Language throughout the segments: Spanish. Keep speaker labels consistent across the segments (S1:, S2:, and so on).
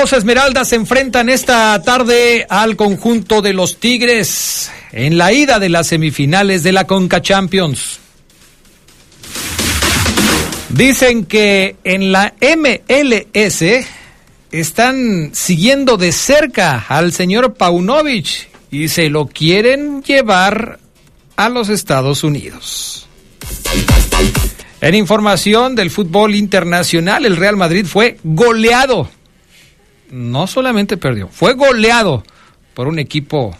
S1: Los Esmeraldas se enfrentan esta tarde al conjunto de los Tigres en la ida de las semifinales de la Conca Champions. Dicen que en la MLS están siguiendo de cerca al señor Paunovic y se lo quieren llevar a los Estados Unidos. En información del fútbol internacional, el Real Madrid fue goleado no solamente perdió, fue goleado por un equipo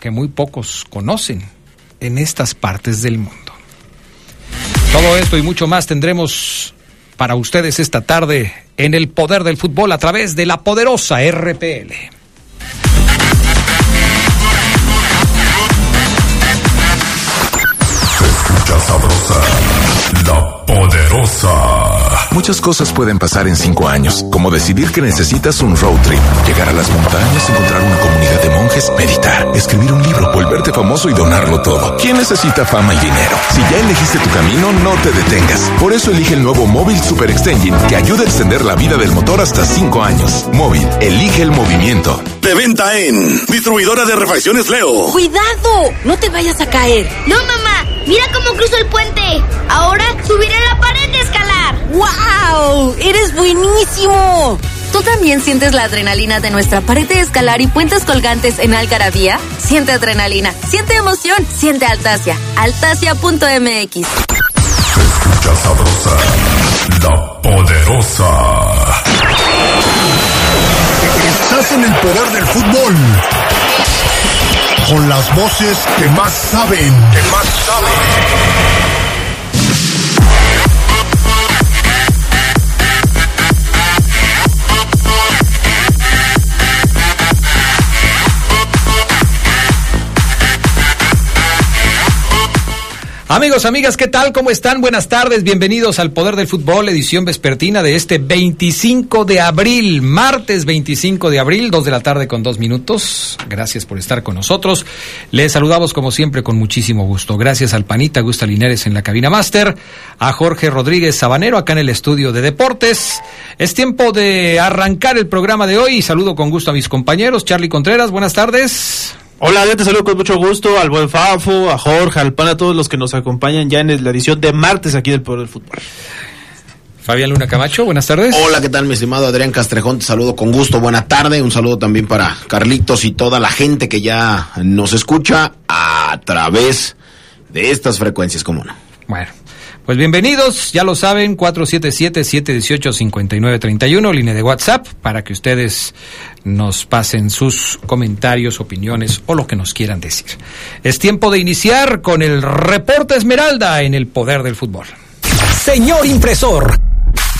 S1: que muy pocos conocen en estas partes del mundo. Todo esto y mucho más tendremos para ustedes esta tarde en el poder del fútbol a través de la poderosa RPL.
S2: sabrosa, la poderosa.
S3: Muchas cosas pueden pasar en cinco años, como decidir que necesitas un road trip, llegar a las montañas, encontrar una comunidad de monjes, meditar, escribir un libro, volverte famoso y donarlo todo. ¿Quién necesita fama y dinero? Si ya elegiste tu camino, no te detengas. Por eso elige el nuevo Móvil Super Extension que ayuda a extender la vida del motor hasta cinco años. Móvil, elige el movimiento.
S2: De venta en Distribuidora de Refacciones Leo.
S4: ¡Cuidado! No te vayas a caer.
S5: No, mamá. Mira cómo cruzo el puente. Ahora subiré la pared
S4: buenísimo! ¿Tú también sientes la adrenalina de nuestra pared de escalar y puentes colgantes en Algarabía? Siente adrenalina, siente emoción, siente Altasia. Altasia.mx.
S2: Escucha sabrosa, la poderosa.
S6: Estás en el poder del fútbol. Con las voces que más saben. Que más saben.
S1: Amigos, amigas, ¿qué tal? ¿Cómo están? Buenas tardes, bienvenidos al Poder del Fútbol, edición vespertina de este 25 de abril, martes 25 de abril, dos de la tarde con dos minutos. Gracias por estar con nosotros. Les saludamos como siempre con muchísimo gusto. Gracias al Panita Gusta Lineres en la cabina máster, a Jorge Rodríguez Sabanero acá en el estudio de deportes. Es tiempo de arrancar el programa de hoy saludo con gusto a mis compañeros. Charlie Contreras, buenas tardes.
S7: Hola, te saludo con mucho gusto al buen Fafo, a Jorge, al Pan, a todos los que nos acompañan ya en la edición de martes aquí del Poder del Fútbol.
S1: Fabián Luna Camacho, buenas tardes.
S8: Hola, ¿qué tal, mi estimado Adrián Castrejón? Te saludo con gusto, buena tarde. Un saludo también para Carlitos y toda la gente que ya nos escucha a través de estas frecuencias, como no.
S1: Bueno, pues bienvenidos, ya lo saben, 477-718-5931, línea de WhatsApp, para que ustedes nos pasen sus comentarios, opiniones o lo que nos quieran decir. Es tiempo de iniciar con el reporte Esmeralda en el poder del fútbol.
S9: Señor impresor.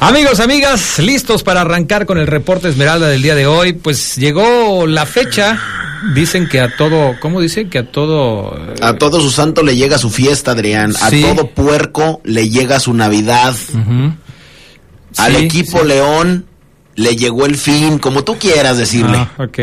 S1: Amigos, amigas, listos para arrancar con el reporte Esmeralda del día de hoy. Pues llegó la fecha. Dicen que a todo, ¿cómo dicen? Que a todo...
S8: A todo su santo le llega su fiesta, Adrián. A todo puerco le llega su Navidad. Al
S1: Sí,
S8: equipo
S1: sí.
S8: León le llegó el fin, como tú quieras decirle.
S1: Ah, ok.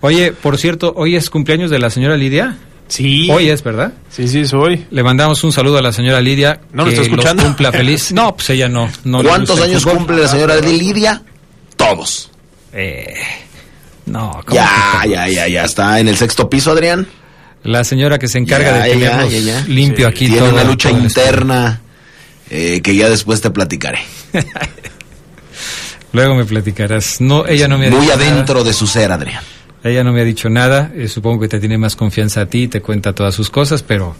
S1: Oye, por cierto, hoy es cumpleaños de la señora Lidia.
S7: Sí.
S1: Hoy es, ¿verdad?
S7: Sí, sí, soy.
S1: Le mandamos un saludo a la señora Lidia.
S7: ¿No lo está escuchando?
S1: cumpla feliz. No, pues ella no. no
S8: ¿Cuántos años
S1: fútbol.
S8: cumple la señora Lidia? Todos.
S1: Eh, no, ¿cómo
S8: Ya,
S1: que-
S8: ya, ya, ya está en el sexto piso, Adrián.
S1: La señora que se encarga
S8: Ya,
S1: de tenernos
S8: ya, ya.
S1: limpio aquí
S8: Tiene
S1: todo.
S8: una lucha interna eh, que ya después te platicaré.
S1: Luego me platicarás. No, ella no me ha
S8: Muy
S1: dicho nada.
S8: adentro de su ser, Adrián.
S1: Ella no me ha dicho nada, eh, supongo que te tiene más confianza a ti, te cuenta todas sus cosas, pero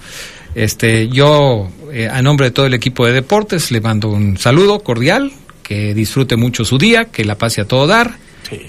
S1: este yo eh, a nombre de todo el equipo de deportes le mando un saludo cordial, que disfrute mucho su día, que la pase a todo dar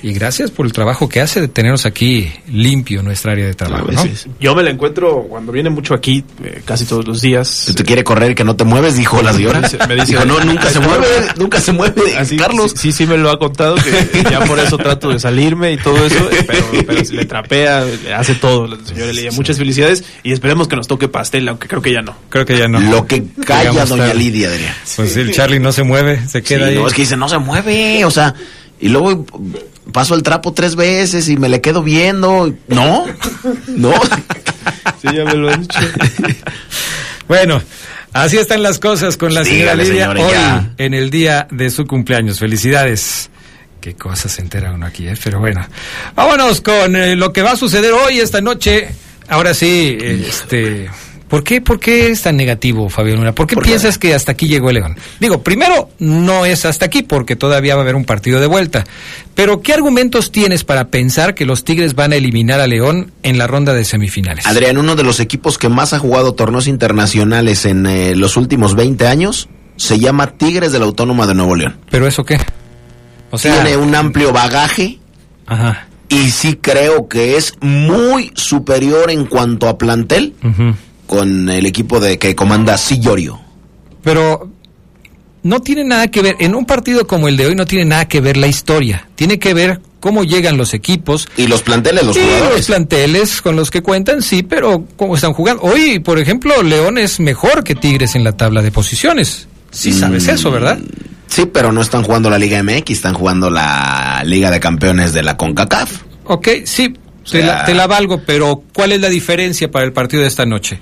S1: Y gracias por el trabajo que hace de tenernos aquí limpio nuestra área de trabajo. ¿no?
S7: Yo me la encuentro cuando viene mucho aquí, eh, casi todos los días.
S8: Si te quiere correr y que no te mueves, dijo la señora.
S7: Me dice-
S8: Dijo, no, nunca se mueve, nunca se mueve,
S7: Así,
S8: Carlos.
S7: Sí, sí, sí me lo ha contado, que ya por eso trato de salirme y todo eso, pero, pero si le trapea, le hace todo, la señora Lidia. Muchas felicidades y esperemos que nos toque pastel, aunque creo que ya no.
S1: Creo que ya no.
S8: Lo que calla doña. Lidia, Adrián.
S1: Pues sí, el Charlie no se mueve, se
S8: Sí,
S1: queda ahí.
S8: no, es que dice, no se mueve, o sea, y luego paso el trapo tres veces y me le quedo viendo. No, no.
S7: Sí, ya me lo han dicho.
S1: Bueno, así están las cosas con la señora
S8: Dígale,
S1: Lidia
S8: señora,
S1: hoy
S8: ya.
S1: en el día de su cumpleaños. Felicidades. Qué cosas se entera uno aquí, ¿eh? Pero bueno, vámonos con eh, lo que va a suceder hoy, esta noche. Ahora sí, este... ¿Por qué, ¿Por qué es tan negativo, Fabián Luna? ¿Por qué
S8: ¿Por qué?
S1: piensas que hasta aquí llegó el León? Digo, primero, no es hasta aquí porque todavía va a haber un partido de vuelta. Pero, ¿qué argumentos tienes para pensar que los Tigres van a eliminar a León en la ronda de semifinales?
S8: Adrián, uno de los equipos que más ha jugado torneos internacionales en eh, los últimos 20 años se llama Tigres de la Autónoma de Nuevo León.
S1: ¿Pero eso qué? O sea...
S8: Tiene un amplio bagaje
S1: Ajá.
S8: y sí creo que es muy superior en cuanto a plantel. Con el equipo de que comanda Sillorio.
S1: Pero no tiene nada que ver, en un partido como el de hoy no tiene nada que ver la historia, tiene que ver cómo llegan los equipos.
S8: Y los planteles, los
S1: Sí, los
S8: jugadores.
S1: planteles con los que cuentan, sí, pero cómo están jugando. Hoy, por ejemplo, León es mejor que Tigres en la tabla de posiciones. Sí sabes
S8: Mm,
S1: eso, ¿verdad?
S8: Sí, pero no están jugando la Liga MX, están jugando la Liga de Campeones de la CONCACAF.
S1: Ok, sí, te,
S8: sea-
S1: la, te la valgo, pero ¿cuál es la diferencia para el partido de esta noche?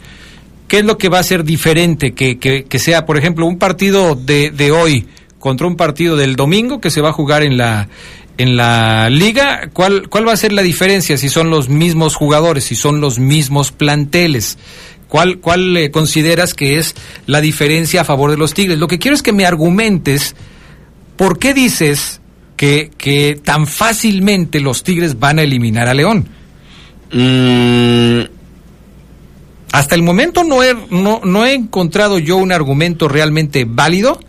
S1: ¿Qué es lo que va a ser diferente que, que, que sea, por ejemplo, un partido de, de hoy contra un partido del domingo que se va a jugar en la en la liga? ¿Cuál, ¿Cuál va a ser la diferencia si son los mismos jugadores, si son los mismos planteles? ¿Cuál, cuál eh, consideras que es la diferencia a favor de los Tigres? Lo que quiero es que me argumentes ¿por qué dices que, que tan fácilmente los Tigres van a eliminar a León?
S8: Mm,
S1: Hasta el momento no he, no, no he encontrado yo un argumento realmente válido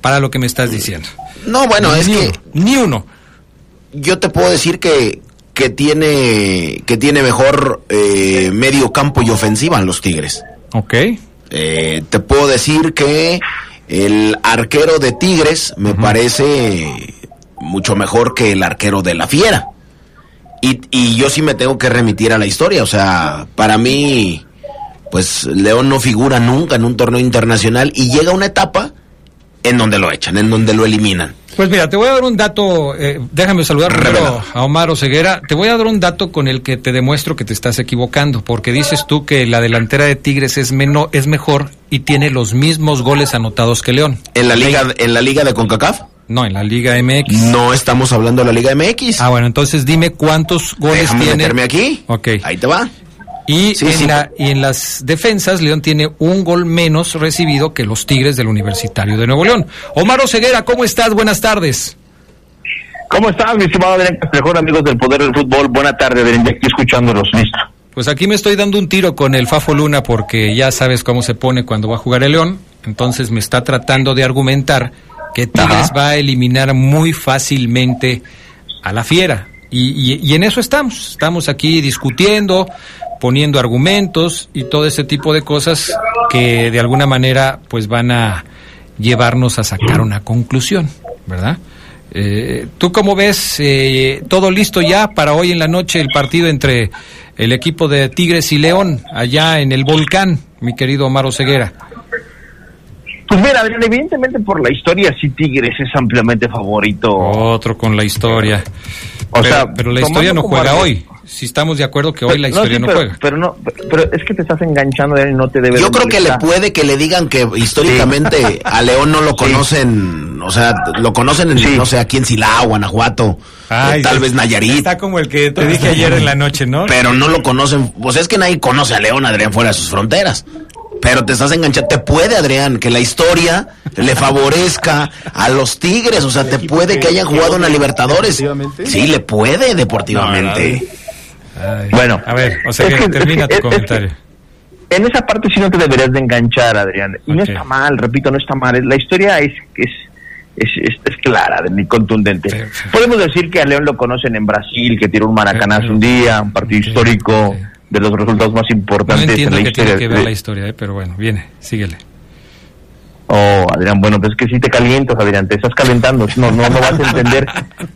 S1: para lo que me estás diciendo.
S8: no, bueno, es
S1: ni
S8: que
S1: uno, ni uno.
S8: yo te puedo decir que, que tiene que tiene mejor eh, medio campo y ofensiva en los Tigres.
S1: Ok.
S8: Eh, te puedo decir que el arquero de Tigres me parece mucho mejor que el arquero de la Fiera. Y, y yo sí me tengo que remitir a la historia. O sea, para mí, pues León no figura nunca en un torneo internacional y llega una etapa en donde lo echan, en donde lo eliminan.
S1: Pues mira, te voy a dar un dato, eh, déjame saludar primero a Omar Oseguera, te voy a dar un dato con el que te demuestro que te estás equivocando, porque dices tú que la delantera de Tigres es, meno- es mejor y tiene los mismos goles anotados que León.
S8: En la liga, en la liga de CONCACAF,
S1: No, en la Liga MX.
S8: no estamos hablando de la Liga MX.
S1: Ah, bueno, entonces dime cuántos goles
S8: Déjame
S1: tiene.
S8: meterme aquí.
S1: Ok.
S8: Ahí te va.
S1: Y,
S8: Sí,
S1: en
S8: sí.
S1: la- y en las defensas, León tiene un gol menos recibido que los Tigres del Universitario de Nuevo León. Omar Oseguera, ¿cómo estás? Buenas tardes.
S10: ¿Cómo estás, mi estimado Adrián Castrejón, amigos del Poder del Fútbol? Buena tarde, Adrián, ya aquí escuchándolos, listo.
S1: Pues aquí me estoy dando un tiro con el Fafo Luna porque ya sabes cómo se pone cuando va a jugar el León. Entonces me está tratando de argumentar que Tigres va a eliminar muy fácilmente a la fiera. Y, y- y en eso estamos. Estamos aquí discutiendo, poniendo argumentos y todo ese tipo de cosas que de alguna manera pues van a llevarnos a sacar una conclusión, ¿verdad? Eh, ¿Tú cómo ves eh, todo listo ya para hoy en la noche el partido entre el equipo de Tigres y León allá en el volcán, mi querido Omar Ceguera?
S10: Pues mira, Adrián, evidentemente por la historia, sí Tigres es ampliamente favorito.
S1: Otro con la historia.
S10: O
S1: pero,
S10: sea,
S1: pero la historia no juega hoy. Si estamos de acuerdo que hoy la historia
S10: sí,
S1: no,
S10: pero,
S1: juega.
S10: Pero no, pero es que te estás enganchando, Adrián, y no te debe
S8: Yo
S10: de
S8: creo que le puede que le digan que históricamente a León no lo conocen, o sea, lo conocen en,
S10: Sí.
S8: no sé, aquí en Silao, Guanajuato,
S1: Ay,
S8: tal
S1: sí.
S8: vez Nayarit,
S1: Está como el que te dije ayer en la noche, ¿no?
S8: pero no lo conocen. Pues es que nadie conoce a León, Adrián, fuera de sus fronteras. Pero te estás enganchando. Te puede, Adrián, que la historia le favorezca a los Tigres. O sea, te puede que hayan jugado en la Libertadores. Sí, le puede deportivamente.
S1: Ay,
S10: Bueno,
S1: a ver, o sea,
S10: es
S1: que
S10: que-
S1: termina
S10: es
S1: tu
S10: que-
S1: comentario.
S10: En esa parte sí no te deberías de enganchar, Adrián. Y no está mal, repito, no está mal. La historia es, es, es, es, es clara, ni contundente. Podemos decir que a León lo conocen en Brasil, que tiró un maracanazo un día, un partido histórico, de los resultados más
S1: No
S10: importantes
S1: entiendo
S10: en la
S1: que tiene
S10: historia.
S1: que ver
S10: de-
S1: la historia, eh, pero bueno, viene, síguele.
S10: Oh, Adrián, bueno, pues es que si te calientas, Adrián, te estás calentando, no, no, no vas a entender.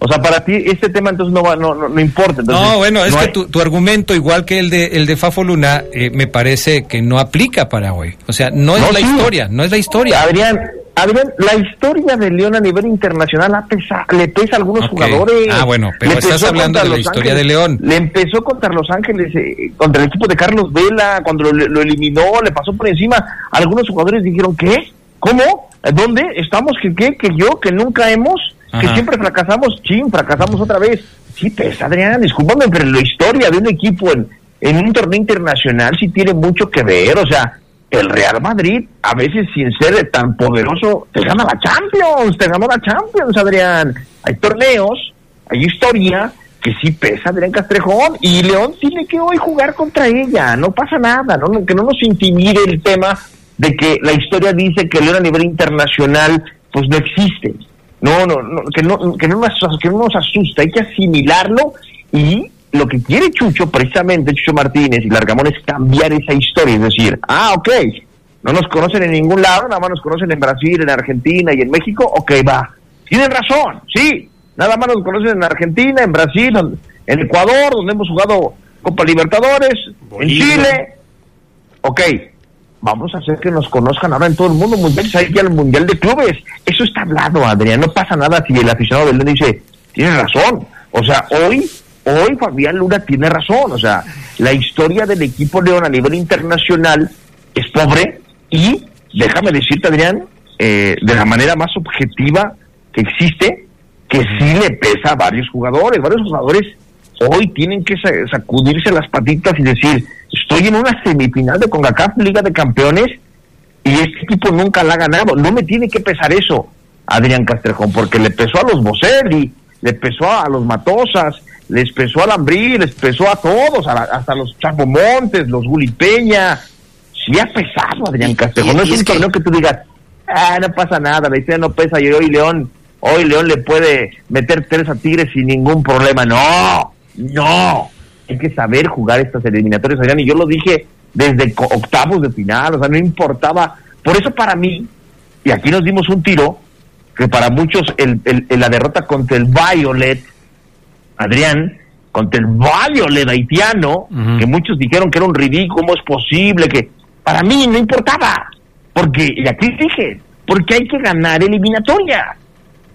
S10: O sea, para ti este tema entonces no va, no, no, no importa. Entonces,
S1: no, bueno, es
S10: no
S1: que tu, tu argumento, igual que el de el de Fafo Luna, eh, me parece que no aplica para hoy. O sea, no es la
S10: sí.
S1: historia, no es la historia.
S10: Adrián, Adrián, la historia de León a nivel internacional ha pesa- le pesa a algunos jugadores.
S1: Ah, bueno, pero
S10: Le
S1: estás hablando de la
S10: Los
S1: historia
S10: Ángeles.
S1: de León.
S10: Le empezó contra Los Ángeles, eh, contra el equipo de Carlos Vela, cuando lo, lo eliminó, le pasó por encima. Algunos jugadores dijeron, ¿qué? ¿Cómo? ¿Dónde? ¿Estamos? ¿Que qué? ¿Que yo? ¿Que nunca hemos? ¿Que
S1: Ajá.
S10: siempre fracasamos? Chin, fracasamos otra vez. Sí, pesa, Adrián, discúlpame, pero la historia de un equipo en, en un torneo internacional sí tiene mucho que ver. O sea, el Real Madrid, a veces sin ser tan poderoso, te gana la Champions, te ganó la Champions, Adrián. Hay torneos, hay historia que sí pesa Adrián Castrejón y León tiene que hoy jugar contra ella, no pasa nada, No- que no nos intimide el tema de que la historia dice que León a nivel internacional pues no existe. No, no, no, que no, que no nos, que no nos asusta, hay que asimilarlo y lo que quiere Chucho, precisamente Chucho Martínez y Largamón es cambiar esa historia, es decir, ah, ok, no nos conocen en ningún lado, nada más nos conocen en Brasil, en Argentina y en México, ok, va. Tienen razón, sí, nada más nos conocen en Argentina, en Brasil, en- en Ecuador, donde hemos jugado Copa Libertadores,
S7: Bolivia.
S10: en Chile, ok, vamos a hacer que nos conozcan ahora en todo el mundo mundial, hay que al mundial de clubes. Eso está hablado, Adrián, no pasa nada si el aficionado del dice, tiene razón. O sea, hoy, hoy Fabián Luna tiene razón. O sea, la historia del equipo León a nivel internacional es pobre y, déjame decirte, Adrián, eh, de la manera más objetiva que existe, que sí le pesa a varios jugadores. Varios jugadores hoy tienen que sa- sacudirse las patitas y decir, estoy en una semifinal de CONCACAF Liga de Campeones y este equipo nunca la ha ganado. No me tiene que pesar eso, Adrián Castrejón, porque le pesó a los Boselli, le pesó a los Matosas, les pesó a Lambrí, les pesó a todos, a la- hasta los Chapo Montes, los Guli Peña. Sí ha pesado, Adrián Castrejón. no es, un torneo que tú digas, ah, no pasa nada, la historia no pesa y hoy León, hoy León le puede meter tres a Tigres sin ningún problema. No, no. Hay que saber jugar estas eliminatorias, Adrián, y yo lo dije desde octavos de final, o sea, no importaba. Por eso para mí, y aquí nos dimos un tiro, que para muchos el, la derrota contra el Violet, Adrián, contra el Violet haitiano, que muchos dijeron que era un ridículo, ¿cómo es posible? que Para mí no importaba, porque, y aquí dije, porque hay que ganar eliminatoria.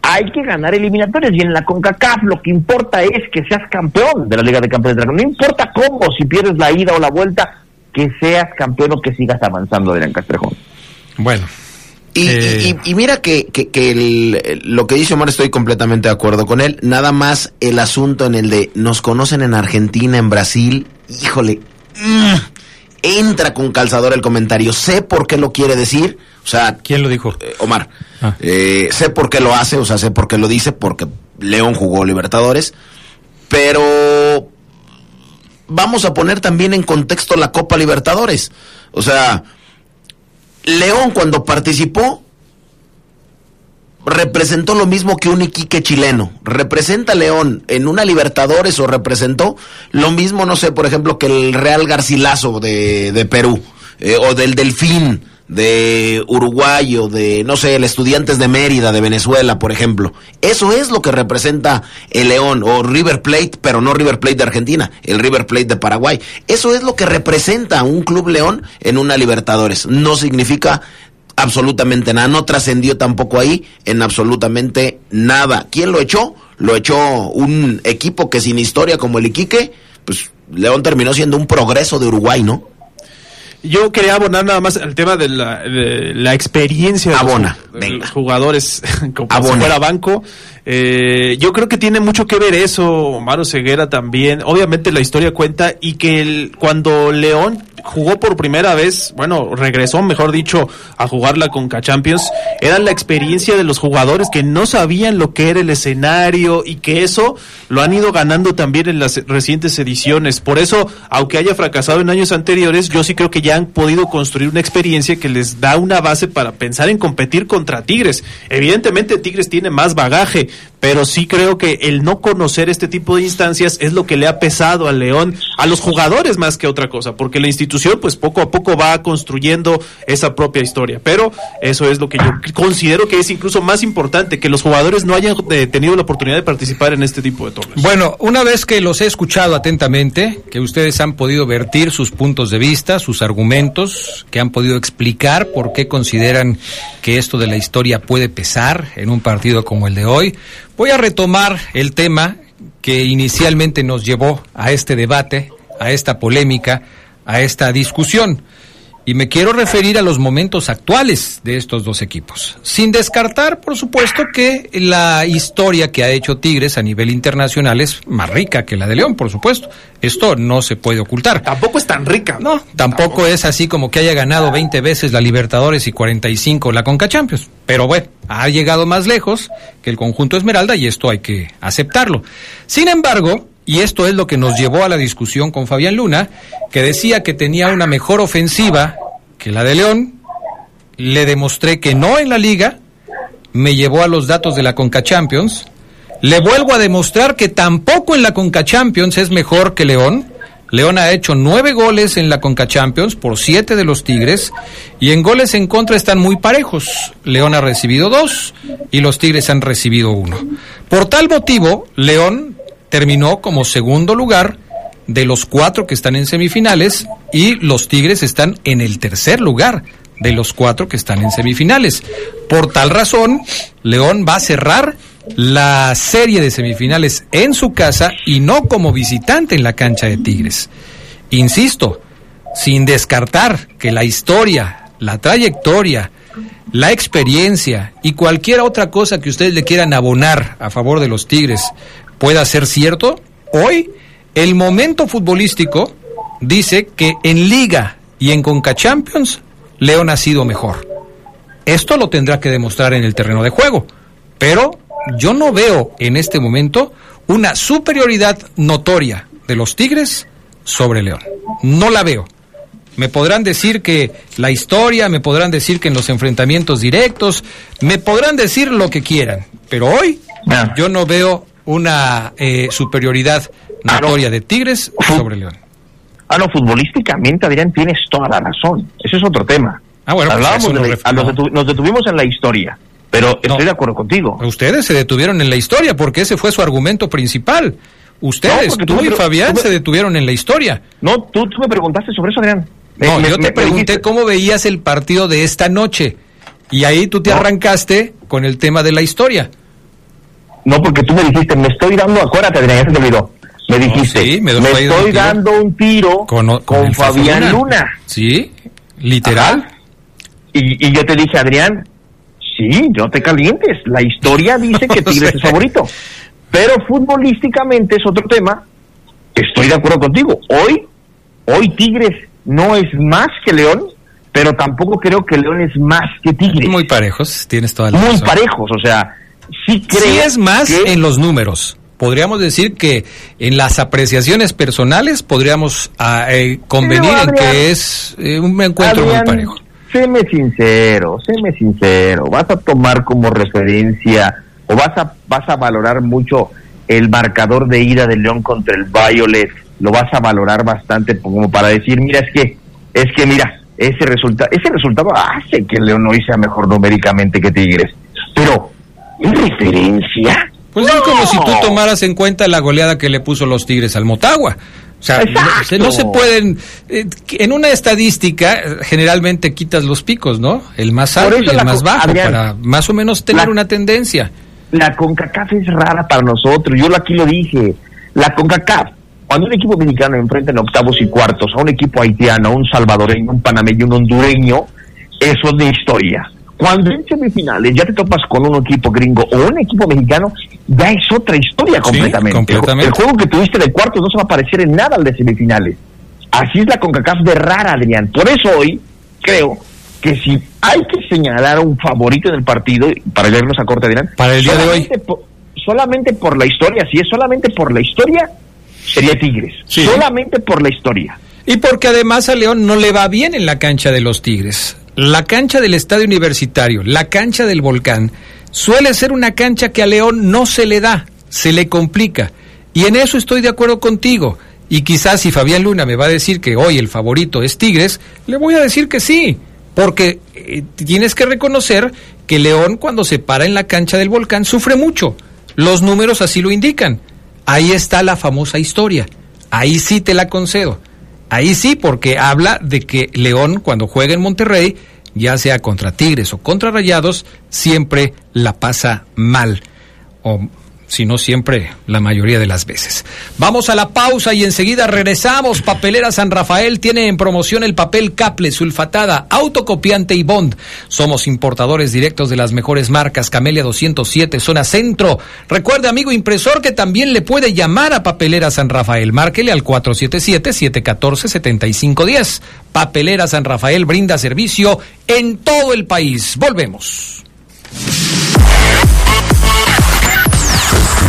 S10: Hay que ganar eliminatorias y en la CONCACAF lo que importa es que seas campeón de la Liga de Campeones. No importa cómo, si pierdes la ida o la vuelta, que seas campeón o que sigas avanzando, Adrián Castrejón.
S1: Bueno.
S8: Y,
S1: Eh,
S8: y- y- y mira que, que- que el- el- lo que dice Omar estoy completamente de acuerdo con él. Nada más el asunto en el de nos conocen en Argentina, en Brasil. Híjole, mm, entra con calzador el comentario. Sé por qué lo quiere decir. O sea,
S1: ¿quién lo dijo?
S8: Omar.
S1: Ah.
S8: Eh, sé por qué lo hace, o sea, sé por qué lo dice, porque León jugó Libertadores. Pero vamos a poner también en contexto la Copa Libertadores. O sea, León cuando participó representó lo mismo que un Iquique chileno. Representa a León en una Libertadores o representó lo mismo, no sé, por ejemplo, que el Real Garcilaso de, de Perú eh, o del Delfín de Uruguay o de, no sé, el Estudiantes de Mérida de Venezuela, por ejemplo. Eso es lo que representa el León o River Plate, pero no River Plate de Argentina, el River Plate de Paraguay. Eso es lo que representa un Club León en una Libertadores. No significa absolutamente nada, no trascendió tampoco ahí en absolutamente nada. ¿Quién lo echó? Lo echó un equipo que sin historia como el Iquique, pues León terminó siendo un progreso de Uruguay, ¿no?
S7: Yo quería abonar nada más el tema de la, de la experiencia de los
S8: Abona,
S7: ju- de
S8: venga.
S7: los jugadores como si
S8: Abona.
S7: fuera banco. Eh, yo creo que tiene mucho que ver eso, Omar Ceguera también. Obviamente la historia cuenta y que el- cuando León jugó por primera vez, bueno, regresó, mejor dicho, a jugarla con Champions, era la experiencia de los jugadores que no sabían lo que era el escenario y que eso lo han ido ganando también en las recientes ediciones. Por eso, aunque haya fracasado en años anteriores, yo sí creo que ya han podido construir una experiencia que les da una base para pensar en competir contra Tigres. Evidentemente Tigres tiene más bagaje, pero sí creo que el no conocer este tipo de instancias es lo que le ha pesado al León, a los jugadores más que otra cosa, porque la institución pues poco a poco va construyendo esa propia historia, pero eso es lo que yo considero que es incluso más importante, que los jugadores no hayan eh, tenido la oportunidad de participar en este tipo de torneos.
S1: Bueno, una vez que los he escuchado atentamente, que ustedes han podido vertir sus puntos de vista, sus argumentos, que han podido explicar por qué consideran que esto de la historia puede pesar en un partido como el de hoy, voy a retomar el tema que inicialmente nos llevó a este debate, a esta polémica, a esta discusión. Y me quiero referir a los momentos actuales de estos dos equipos, sin descartar, por supuesto, que la historia que ha hecho Tigres a nivel internacional es más rica que la de León, por supuesto. Esto no se puede ocultar.
S7: Tampoco es tan rica.
S1: No, tampoco, es así como que haya ganado 20 veces la Libertadores y 45 la Conca Champions. Pero bueno, ha llegado más lejos que el conjunto Esmeralda y esto hay que aceptarlo. Sin embargo, y esto es lo que nos llevó a la discusión con Fabián Luna, que decía que tenía una mejor ofensiva que la de León. Le demostré que no en la liga, me llevó a los datos de la Conca Champions. Le vuelvo a demostrar que tampoco en la Conca Champions es mejor que León. León ha hecho nueve goles en la Conca Champions por siete de los Tigres y en goles en contra están muy parejos. León ha recibido dos y los Tigres han recibido uno. Por tal motivo, León terminó como segundo lugar de los cuatro que están en semifinales y los Tigres están en el tercer lugar de los cuatro que están en semifinales. Por tal razón, León va a cerrar la serie de semifinales en su casa y no como visitante en la cancha de Tigres. Insisto, sin descartar que la historia, la trayectoria, la experiencia y cualquier otra cosa que ustedes le quieran abonar a favor de los Tigres pueda ser cierto, hoy el momento futbolístico dice que en Liga y en Conca Champions León ha sido mejor. Esto lo tendrá que demostrar en el terreno de juego, pero yo no veo en este momento una superioridad notoria de los Tigres sobre León. No la veo. Me podrán decir que la historia, me podrán decir que en los enfrentamientos directos, me podrán decir lo que quieran, pero hoy yo no veo una eh, superioridad notoria de Tigres sobre León.
S10: Ah, no, futbolísticamente, Adrián, tienes toda la razón. Ese es otro tema.
S1: Ah, bueno,
S10: Hablábamos de la-
S1: ref-
S10: a los
S1: no.
S10: detu- nos detuvimos en la historia, pero estoy de acuerdo contigo.
S1: Ustedes se detuvieron en la historia porque ese fue su argumento principal. Ustedes,
S10: No,
S1: tú y Fabián,
S10: tú me-
S1: se detuvieron en la historia.
S10: No, tú, tú me preguntaste sobre eso, Adrián. Me-
S1: No,
S10: me-
S1: yo te pregunté cómo veías el partido de esta noche. Y ahí tú te arrancaste con el tema de la historia.
S10: No, porque tú me dijiste, me estoy dando, acuérdate, Adrián, ya se te olvidó. Me dijiste,
S1: sí, me estoy dando
S10: un tiro
S1: Con,
S10: con,
S1: con
S10: Fabián Luna.
S1: Sí, literal.
S10: Y, y yo te dije, Adrián, sí, no te calientes. La historia dice que Tigres es favorito. Pero futbolísticamente es otro tema. Estoy de acuerdo contigo. Hoy, hoy Tigres no es más que León, pero tampoco creo que León es más que Tigres.
S1: Muy parejos, tienes toda la
S10: Muy
S1: razón.
S10: parejos, o sea, sí creo
S1: Sí es más
S10: que-
S1: en los números. Podríamos decir que en las apreciaciones personales podríamos ah, eh, convenir en que es eh, un encuentro
S10: Adrián,
S1: muy parejo.
S10: Séme sincero, séme sincero. Vas a tomar como referencia o vas a, vas a valorar mucho el marcador de ida de León contra el Violet. Lo vas a valorar bastante como para decir, mira, es que, es que mira, ese resultado, ese resultado hace que León hoy sea mejor numéricamente que Tigres. Pero, ¿en referencia?
S1: Pues es como si tú tomaras en cuenta la goleada que le puso los Tigres al Motagua. O sea, no,
S10: Exacto.
S1: no se pueden... eh, en una estadística eh, generalmente quitas los picos, ¿no? El más alto y el más bajo,
S10: Adrián,
S1: para más o menos tener
S10: la-
S1: una tendencia.
S10: la CONCACAF es rara para nosotros. Yo aquí lo dije. La CONCACAF, cuando un equipo mexicano enfrenta en octavos y cuartos a un equipo haitiano, un salvadoreño, un panameño, un hondureño, eso es de historia. Cuando en semifinales ya te topas con un equipo gringo o un equipo mexicano, ya es otra historia
S1: Sí,
S10: completamente. El juego que tuviste de cuartos no se va a parecer en nada al de semifinales. Así es la CONCACAF de rara, Adrián. Por eso hoy creo que si hay que señalar a un favorito en el partido, para leernos a corte, Adrián,
S1: Para el día de hoy.
S10: solamente por- solamente por la historia, si es solamente por la historia, sería Tigres.
S1: Sí.
S10: Solamente por la historia.
S1: Y porque además a León no le va bien en la cancha de los Tigres. La cancha del Estadio Universitario, la cancha del Volcán, suele ser una cancha que a León no se le da, se le complica. Y en eso estoy de acuerdo contigo. Y quizás si Fabián Luna me va a decir que hoy el favorito es Tigres, le voy a decir que sí. Porque eh, tienes que reconocer que León cuando se para en la cancha del Volcán sufre mucho. Los números así lo indican. Ahí está la famosa historia. Ahí sí te la concedo. Ahí sí, porque habla de que León, cuando juega en Monterrey, ya sea contra Tigres o contra Rayados, siempre la pasa mal. O si no siempre, la mayoría de las veces. Vamos a la pausa y enseguida regresamos. Papelera San Rafael tiene en promoción el papel Caple, sulfatada, autocopiante y bond. Somos importadores directos de las mejores marcas. Camelia 207, zona centro. Recuerde, amigo impresor, que también le puede llamar a Papelera San Rafael. Márquele al 477-714-7510. Papelera San Rafael brinda servicio en todo el país. Volvemos.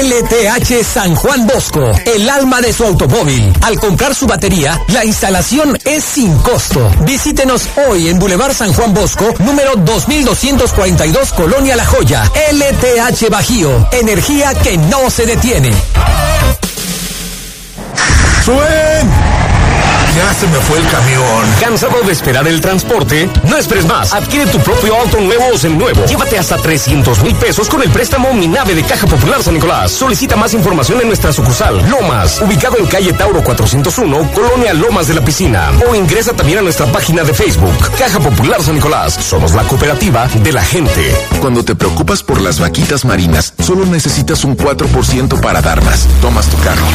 S9: LTH San Juan Bosco, el alma de su automóvil. Al comprar su batería, la instalación es sin costo. Visítenos hoy en Boulevard San Juan Bosco, número 2242, Colonia La Joya. LTH Bajío, energía que no se detiene.
S6: ¡Suen! Ya se me fue el camión.
S11: ¿Cansado de esperar el transporte? No esperes más. Adquiere tu propio auto nuevo o seminuevo. Llévate hasta 300 mil pesos con el préstamo Mi Nave de Caja Popular San Nicolás. Solicita más información en nuestra sucursal Lomas, ubicado en calle Tauro 401, Colonia Lomas de la Piscina. O ingresa también a nuestra página de Facebook, Caja Popular San Nicolás. Somos la cooperativa de la gente.
S3: Cuando te preocupas por las vaquitas marinas, solo necesitas un 4% para dar más. Tomas tu carro.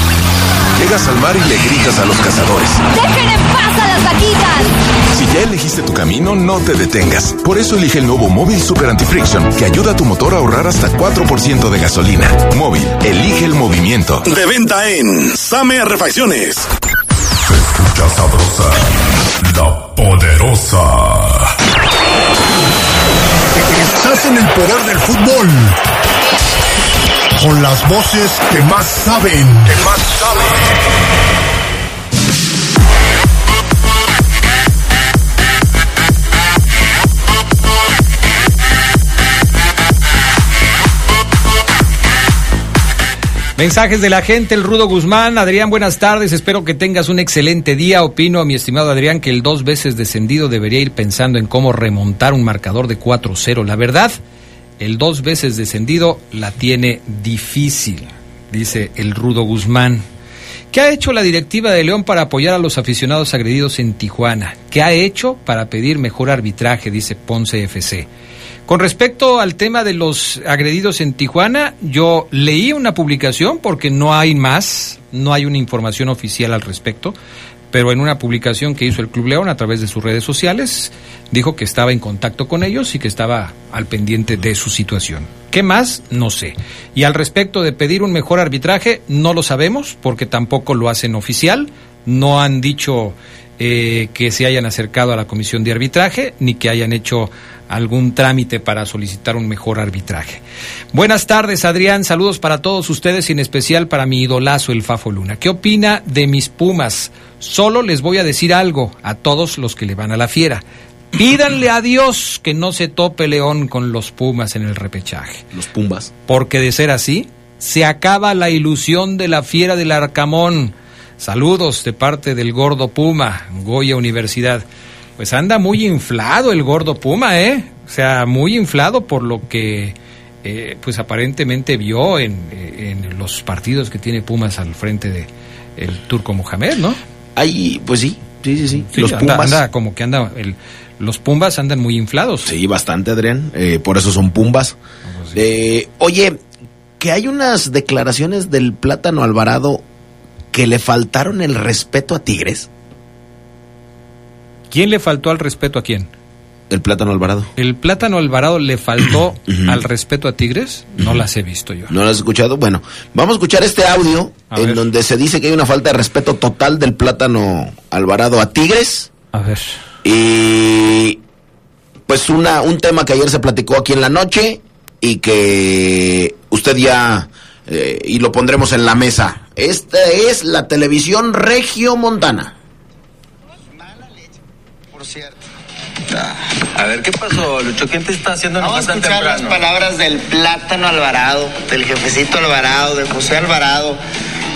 S3: Llegas al mar y le gritas a los cazadores.
S5: ¡Dejen en paz a las vaquitas!
S3: Si ya elegiste tu camino, no te detengas. Por eso elige el nuevo Móvil Super Anti-Friction, que ayuda a tu motor a ahorrar hasta 4% de gasolina. Móvil, elige el movimiento.
S2: De venta en Same Refacciones. Se escucha sabrosa, la poderosa.
S6: Estás en el poder del fútbol. Con las voces que más saben. Que más saben.
S1: Mensajes de la gente, el Rudo Guzmán. Adrián, buenas tardes. Espero que tengas un excelente día. Opino, mi estimado Adrián, que el dos veces descendido debería ir pensando en cómo remontar un marcador de 4-0. La verdad, el dos veces descendido la tiene difícil, dice el Rudo Guzmán. ¿Qué ha hecho la directiva de León para apoyar a los aficionados agredidos en Tijuana? ¿Qué ha hecho para pedir mejor arbitraje? Dice Ponce FC. Con respecto al tema de los agredidos en Tijuana, yo leí una publicación porque no hay más, no hay una información oficial al respecto, pero en una publicación que hizo el Club León a través de sus redes sociales, dijo que estaba en contacto con ellos y que estaba al pendiente de su situación. ¿Qué más? No sé. Y al respecto de pedir un mejor arbitraje, no lo sabemos porque tampoco lo hacen oficial, no han dicho eh, que se hayan acercado a la comisión de arbitraje ni que hayan hecho algún trámite para solicitar un mejor arbitraje. Buenas tardes, Adrián. Saludos para todos ustedes y en especial para mi idolazo, el Fafo Luna. ¿Qué opina de mis Pumas? Solo les voy a decir algo a todos los que le van a la fiera. Pídanle a Dios que no se tope León con los Pumas en el repechaje.
S8: Los Pumbas.
S1: Porque de ser así, se acaba la ilusión de la fiera del Arcamón. Saludos de parte del gordo Puma, Goya Universidad. Pues anda muy inflado el gordo Puma, ¿eh? O sea, muy inflado por lo que eh, pues aparentemente vio en, en los partidos que tiene Pumas al frente de el turco Mohamed, ¿no?
S8: Ahí, pues sí, sí, sí, sí.
S1: Sí,
S8: los
S1: anda-
S8: Pumas.
S1: anda como que anda, el- los Pumbas andan muy inflados.
S8: Sí, bastante, Adrián. eh, por eso son Pumbas. Eh, oye, que hay unas declaraciones del Plátano Alvarado que le faltaron el respeto a Tigres.
S1: ¿Quién le faltó al respeto a quién?
S8: El Plátano Alvarado.
S1: ¿El Plátano Alvarado le faltó al respeto a Tigres? No las he visto yo.
S8: ¿No lo has escuchado? Bueno, vamos a escuchar este audio
S1: A
S8: en
S1: ver.
S8: donde se dice que hay una falta de respeto total del Plátano Alvarado a Tigres.
S1: A ver.
S8: Y pues una, un tema que ayer se platicó aquí en la noche y que usted ya, eh, y lo pondremos en la mesa. Esta es la televisión Regio Montana.
S12: Por cierto. A ver, ¿qué pasó, Lucho? ¿Quién te está haciendo
S13: Vamos a escuchar las palabras del plátano Alvarado, del jefecito Alvarado, de José Alvarado.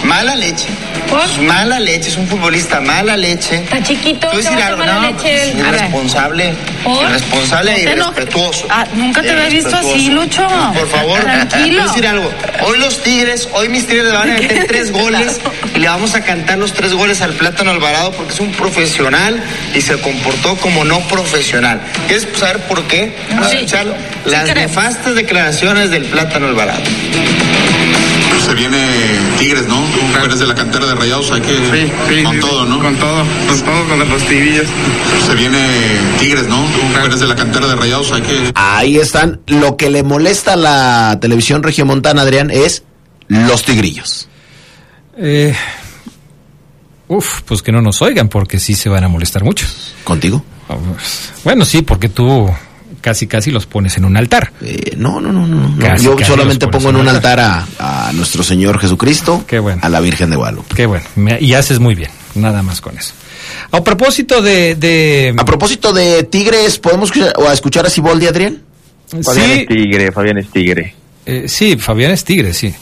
S13: Mala leche. Pues mala leche, es un futbolista mala leche. Está chiquito.
S14: ¿qué va a hacer mala leche? A ver.
S13: irresponsable.
S14: ¿Por?
S13: Irresponsable
S14: No
S13: e irrespetuoso.
S14: Ah, nunca te había visto así. Lucho.
S13: Por favor,
S14: Tranquilo.
S13: Decir algo. Hoy los Tigres, hoy mis Tigres le van a meter tres goles y le vamos a cantar los tres goles al Plátano Alvarado porque es un profesional y se comportó como no profesional. ¿Quieres saber por qué? Vamos a
S14: Sí.
S13: escuchar las nefastas declaraciones del Plátano Alvarado.
S15: Se viene Tigres, ¿no? Tú eres de la cantera de Rayados, hay que con todo, ¿no? Con todo, con todo, con los tigrillos. Se viene Tigres, ¿no? Tú eres de la cantera de Rayados, hay que
S8: Ahí están. Lo que le molesta a la televisión regiomontana, Adrián, es los tigrillos.
S1: Eh, uf, pues que no nos oigan porque sí se van a molestar mucho.
S8: ¿Contigo?
S1: Bueno, sí, porque tú casi casi los pones en un altar.
S8: Eh, no, no, no, no.
S1: Casi,
S8: Yo
S1: casi
S8: solamente pongo en un altar a, a nuestro Señor Jesucristo, a la Virgen de Guadalupe.
S1: Qué bueno, me- y haces muy bien, nada más con eso. A propósito de... de...
S8: A propósito de Tigres, ¿podemos escuchar, o a escuchar a Siboldi, Adrián?
S10: Fabián es tigre, Fabián es tigre.
S1: Eh, sí, Fabián es tigre, sí.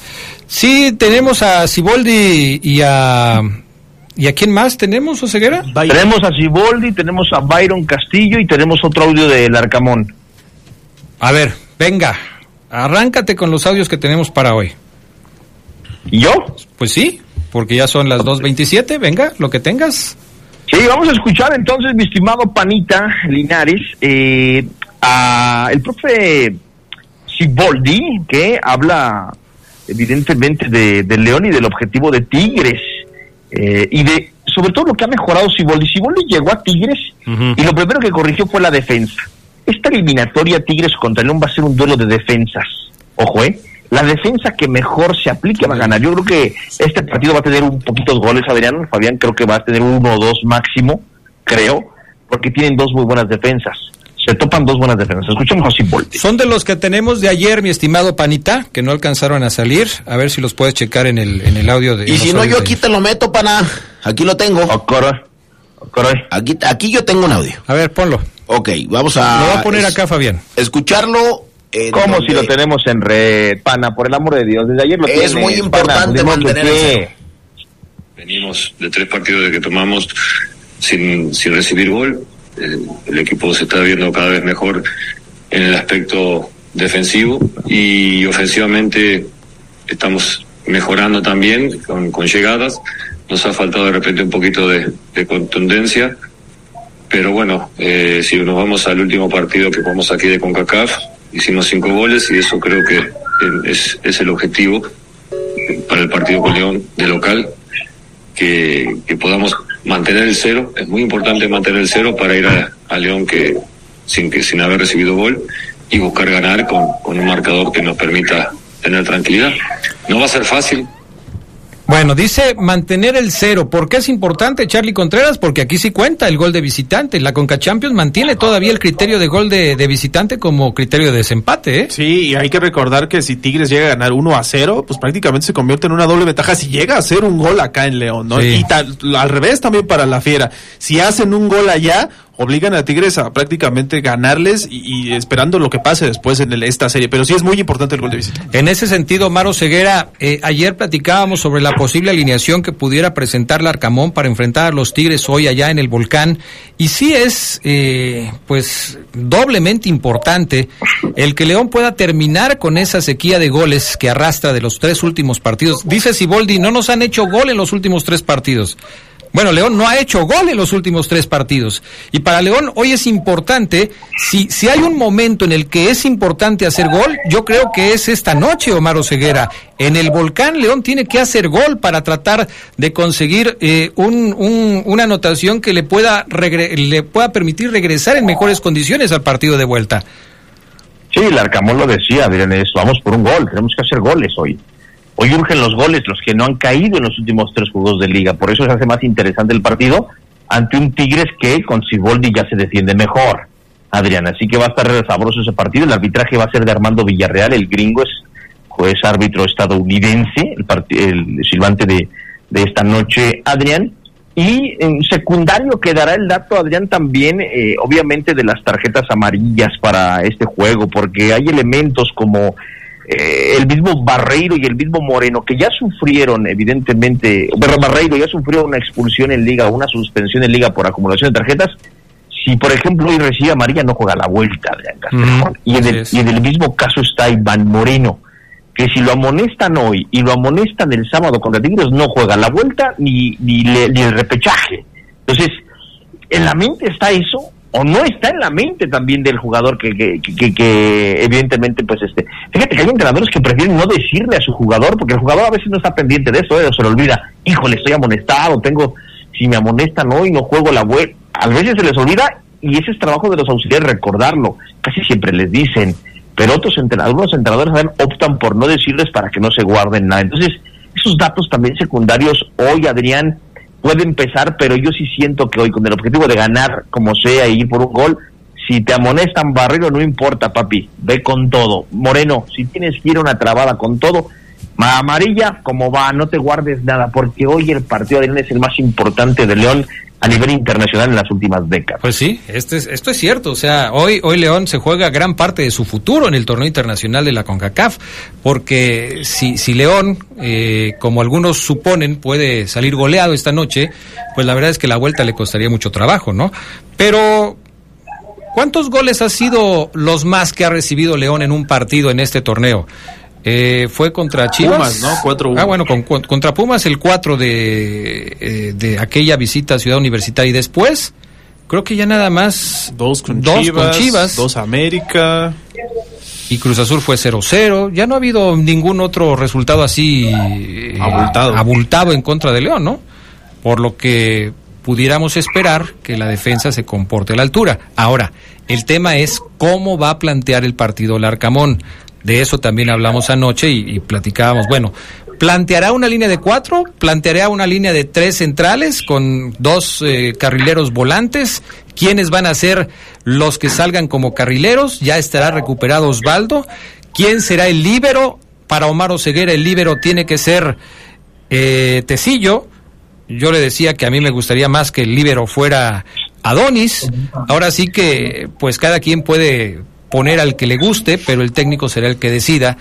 S1: Sí, tenemos a Siboldi y a... ¿Y a quién más tenemos, Oseguera?
S10: Tenemos a Siboldi, tenemos a Byron Castillo y tenemos otro audio del Arcamón.
S1: A ver, venga, arráncate con los audios que tenemos para hoy.
S10: ¿Y yo?
S1: Pues sí, porque ya son las 2.27, venga, lo que tengas.
S10: Sí, vamos a escuchar entonces, mi estimado Panita Linares, eh, a el profe Siboldi, que habla evidentemente de, de León y del objetivo de Tigres, eh, y de sobre todo lo que ha mejorado Siboldi. Siboldi llegó a Tigres y lo primero que corrigió fue la defensa. Esta eliminatoria Tigres contra León va a ser un duelo de defensas. Ojo, ¿eh? La defensa que mejor se aplique va a ganar. Yo creo que este partido va a tener un poquitos goles, Adrián. Fabián creo que va a tener uno o dos máximo, creo, porque tienen dos muy buenas defensas. Se topan dos buenas defensas. Escuchemos a.
S1: Son de los que tenemos de ayer, mi estimado Panita, que no alcanzaron a salir. A ver si los puedes checar en el, en el audio de...
S8: Y si no, yo
S1: de
S8: aquí te lo meto, pana. Aquí lo tengo. Aquí, aquí yo tengo un audio.
S1: A ver, ponlo.
S8: Ok, vamos a...
S1: Lo voy a poner
S8: es-
S1: acá, Fabián.
S8: Escucharlo. en
S10: Como
S8: donde-
S10: si lo tenemos en red, pana, por el amor de Dios. Desde ayer lo
S8: Es muy
S10: pana,
S8: importante mantener el cero.
S16: Venimos de tres partidos de que tomamos sin, sin recibir gol. El, el equipo se está viendo cada vez mejor en el aspecto defensivo y ofensivamente estamos mejorando también con, con llegadas. Nos ha faltado de repente un poquito de, de contundencia, pero bueno, eh, si nos vamos al último partido que jugamos aquí de CONCACAF, hicimos cinco goles y eso creo que eh, es, es el objetivo para el partido con León de local que, que podamos mantener el cero. Es muy importante mantener el cero para ir a, a León que sin que sin haber recibido gol y buscar ganar con, con un marcador que nos permita tener tranquilidad. No va a ser fácil,
S1: Bueno, dice mantener el cero. ¿Por qué es importante, Charlie Contreras? Porque aquí sí cuenta el gol de visitante. La Conca Champions mantiene todavía el criterio de gol de, de visitante como criterio de desempate, ¿eh?
S7: Sí, y hay que recordar que si Tigres llega a ganar 1 a 0, pues prácticamente se convierte en una doble ventaja si llega a hacer un gol acá en León, ¿no?
S1: Sí.
S7: Y tal- al revés también para la Fiera. Si hacen un gol allá, obligan a Tigres a prácticamente ganarles y, esperando lo que pase después en el- esta serie. Pero sí es muy importante el gol de visita.
S1: En ese sentido, Maro Ceguera, eh, ayer platicábamos sobre la posible alineación que pudiera presentar la Arcamón para enfrentar a los Tigres hoy allá en el volcán. Y sí es, eh, pues, doblemente importante el que León pueda terminar con esa sequía de goles que arrastra de los tres últimos partidos. Dice Siboldi, no nos han hecho gol en los últimos tres partidos. Bueno, León no ha hecho gol en los últimos tres partidos. Y para León hoy es importante, si, si hay un momento en el que es importante hacer gol, yo creo que es esta noche, Omar Ceguera. En el volcán León tiene que hacer gol para tratar de conseguir eh, un, un- una anotación que le pueda, regre- le pueda permitir regresar en mejores condiciones al partido de vuelta.
S10: Sí, el Arcamón lo decía, miren, es, vamos por un gol, tenemos que hacer goles hoy. Hoy urgen los goles, los que no han caído en los últimos tres juegos de liga, por eso se hace más interesante el partido ante un Tigres que con Siboldi ya se defiende mejor, Adrián, así que va a estar sabroso ese partido, el arbitraje va a ser de Armando Villarreal, el gringo es juez árbitro estadounidense, el, el silbante de, de esta noche, Adrián, y en secundario quedará el dato, Adrián, también, eh, obviamente, de las tarjetas amarillas para este juego, porque hay elementos como eh, el mismo Barreiro y el mismo Moreno, que ya sufrieron, evidentemente, pero Barreiro ya sufrió una expulsión en liga, una suspensión en liga por acumulación de tarjetas. Si, por ejemplo, hoy recibe amarilla, no juega la vuelta, Adrián Castrejón. y, en el, y en el mismo caso está Iván Moreno, que si lo amonestan hoy y lo amonestan el sábado contra Tigres, no juega la vuelta ni, ni, le- ni el repechaje. Entonces, ¿en la mente está eso? ¿O no está en la mente también del jugador que, que, que- evidentemente, pues este... Fíjate que hay entrenadores que prefieren no decirle a su jugador, porque el jugador a veces no está pendiente de eso, ¿eh? se le olvida, híjole, estoy amonestado, tengo, si me amonestan hoy, no juego la vuelta. A veces se les olvida y ese es trabajo de los auxiliares recordarlo. Casi siempre les dicen, pero otros entrenadores, algunos entrenadores ¿saben? optan por no decirles para que no se guarden nada. Entonces, esos datos también secundarios hoy, Adrián, puede empezar, pero yo sí siento que hoy con el objetivo de ganar como sea y ir por un gol, si te amonestan Barrero no importa, papi, ve con todo. Moreno, si tienes que ir a una trabada con todo, ma- amarilla, como va, no te guardes nada, porque hoy el partido de León es el más importante de León a nivel internacional en las últimas décadas.
S1: Pues sí, este es- esto es cierto. O sea, hoy, hoy León se juega gran parte de su futuro en el torneo internacional de la CONCACAF, porque si, si León, eh, como algunos suponen, puede salir goleado esta noche, pues la verdad es que la vuelta le costaría mucho trabajo, ¿no? Pero, ¿cuántos goles ha sido los más que ha recibido León en un partido en este torneo? Eh, fue contra Chivas.
S7: Pumas, ¿no? 4-1.
S1: Ah, bueno, con- con- contra Pumas el 4 de, eh, de aquella visita a Ciudad Universitaria y después creo que ya nada más
S7: Dos con
S1: dos
S7: Chivas,
S1: con Chivas
S7: dos América.
S1: y Cruz Azul fue 0-0. Ya no ha habido ningún otro resultado así eh,
S7: Abultado.
S1: abultado en contra de León, ¿no? Por lo que pudiéramos esperar que la defensa se comporte a la altura. Ahora, el tema es cómo va a plantear el partido el Arcamón. De eso también hablamos anoche y, platicábamos. Bueno, ¿planteará una línea de cuatro? ¿Planteará una línea de tres centrales con dos eh, carrileros volantes? ¿Quiénes van a ser los que salgan como carrileros? ¿Ya estará recuperado Osvaldo? ¿Quién será el líbero? Para Omar Oseguera el líbero tiene que ser eh, Tecillo. Yo le decía que a mí me gustaría más que el líbero fuera Adonis. Ahora sí que, pues cada quien puede poner al que le guste, pero el técnico será el que decida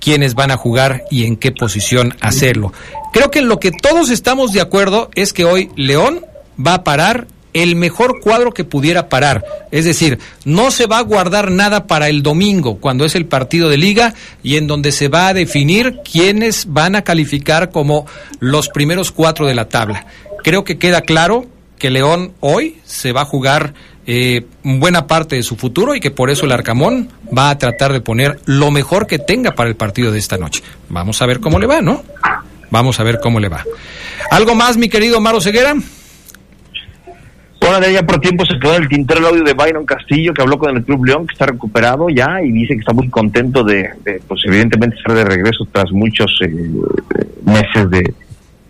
S1: quiénes van a jugar y en qué posición hacerlo. Creo que en lo que todos estamos de acuerdo es que hoy León va a parar el mejor cuadro que pudiera parar. Es decir, no se va a guardar nada para el domingo, cuando es el partido de liga y en donde se va a definir quiénes van a calificar como los primeros cuatro de la tabla. Creo que queda claro que León hoy se va a jugar eh, buena parte de su futuro y que por eso el Arcamón va a tratar de poner lo mejor que tenga para el partido de esta noche. Vamos a ver cómo le va, ¿no? Vamos a ver cómo le va. ¿Algo más, mi querido Maro Ceguera?
S10: Bueno, ya por tiempo se quedó en el tintero el audio de Byron Castillo, que habló con el Club León, que está recuperado ya y dice que está muy contento de, de, pues evidentemente, estar de regreso tras muchos eh, meses de,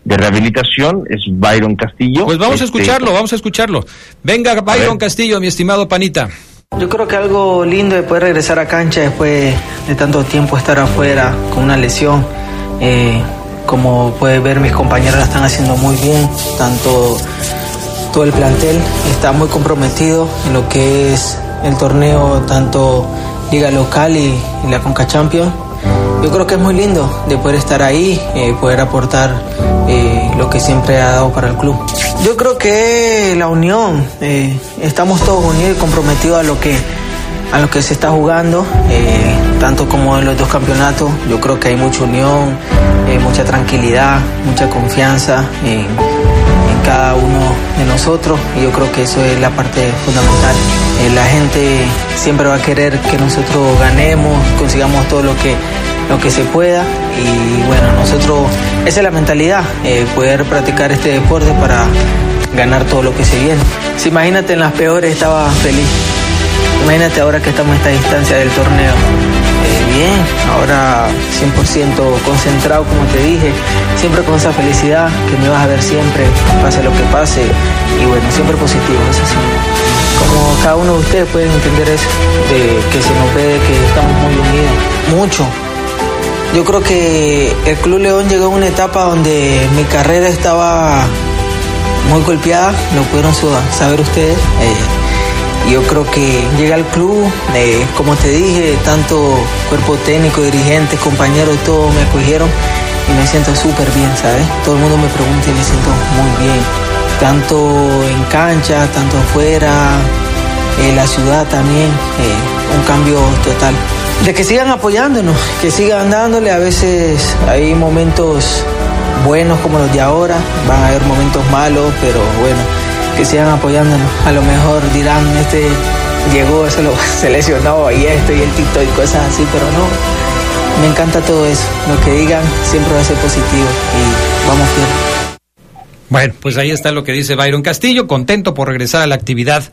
S10: de rehabilitación. Es Byron Castillo.
S1: Pues vamos a
S10: Este,
S1: escucharlo, vamos a escucharlo. Venga, Byron Castillo, mi estimado panita.
S17: Yo creo que algo lindo de poder regresar a cancha después de tanto tiempo estar afuera con una lesión. Eh, como puede ver, mis compañeros la están haciendo muy bien, tanto todo el plantel está muy comprometido en lo que es el torneo, tanto liga local y, y la Conca Champions. Yo creo que es muy lindo de poder estar ahí, eh, poder aportar eh, lo que siempre ha dado para el club. Yo creo que la unión, eh, estamos todos unidos y comprometidos a lo que a lo que se está jugando, tanto como en los dos campeonatos. Yo creo que hay mucha unión, mucha tranquilidad, mucha confianza cada uno de nosotros y yo creo que eso es la parte fundamental. Eh, la gente siempre va a querer que nosotros ganemos, consigamos todo lo que lo que se pueda y bueno, nosotros, esa es la mentalidad, eh, poder practicar este deporte para ganar todo lo que se viene. Si imagínate en las peores estaba feliz, imagínate ahora que estamos a esta distancia del torneo. Eh, bien, ahora 100% concentrado como te dije, siempre con esa felicidad que me vas a ver siempre, pase lo que pase y bueno, siempre positivo, eso sí. Como cada uno de ustedes pueden entender eso, de que se nos ve que estamos muy unidos, mucho, yo creo que el Club León llegó a una etapa donde mi carrera estaba muy golpeada, lo pudieron saber ustedes. Eh, yo creo que llegué al club, eh, como te dije, tanto cuerpo técnico, dirigentes, compañeros, todos me acogieron y me siento súper bien, ¿sabes? Todo el mundo me pregunta y me siento muy bien. Tanto en cancha, tanto afuera, en la ciudad también, eh, un cambio total. De que sigan apoyándonos, que sigan dándole, a veces hay momentos buenos como los de ahora, van a haber momentos malos, pero bueno, que sigan apoyándonos. A lo mejor dirán, este llegó, se lo seleccionó y esto y el TikTok y cosas así, pero no. Me encanta todo eso. Lo que digan siempre va a ser positivo y vamos bien.
S1: Bueno, pues ahí está lo que dice Byron Castillo, contento por regresar a la actividad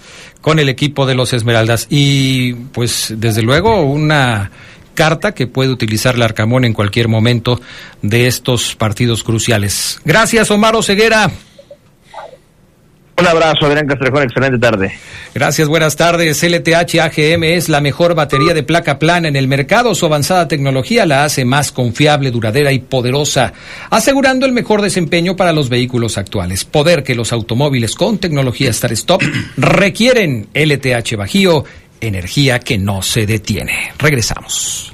S1: con el equipo de los Esmeraldas. Y pues desde luego una carta que puede utilizar el Arcamón en cualquier momento de estos partidos cruciales. Gracias, Omar Ceguera.
S10: Un abrazo, Adrián Castrejón, excelente tarde.
S1: Gracias, buenas tardes. LTH AGM es la mejor batería de placa plana en el mercado. Su avanzada tecnología la hace más confiable, duradera y poderosa, asegurando el mejor desempeño para los vehículos actuales. Poder que los automóviles con tecnología Star Stop requieren LTH Bajío, energía que no se detiene. Regresamos.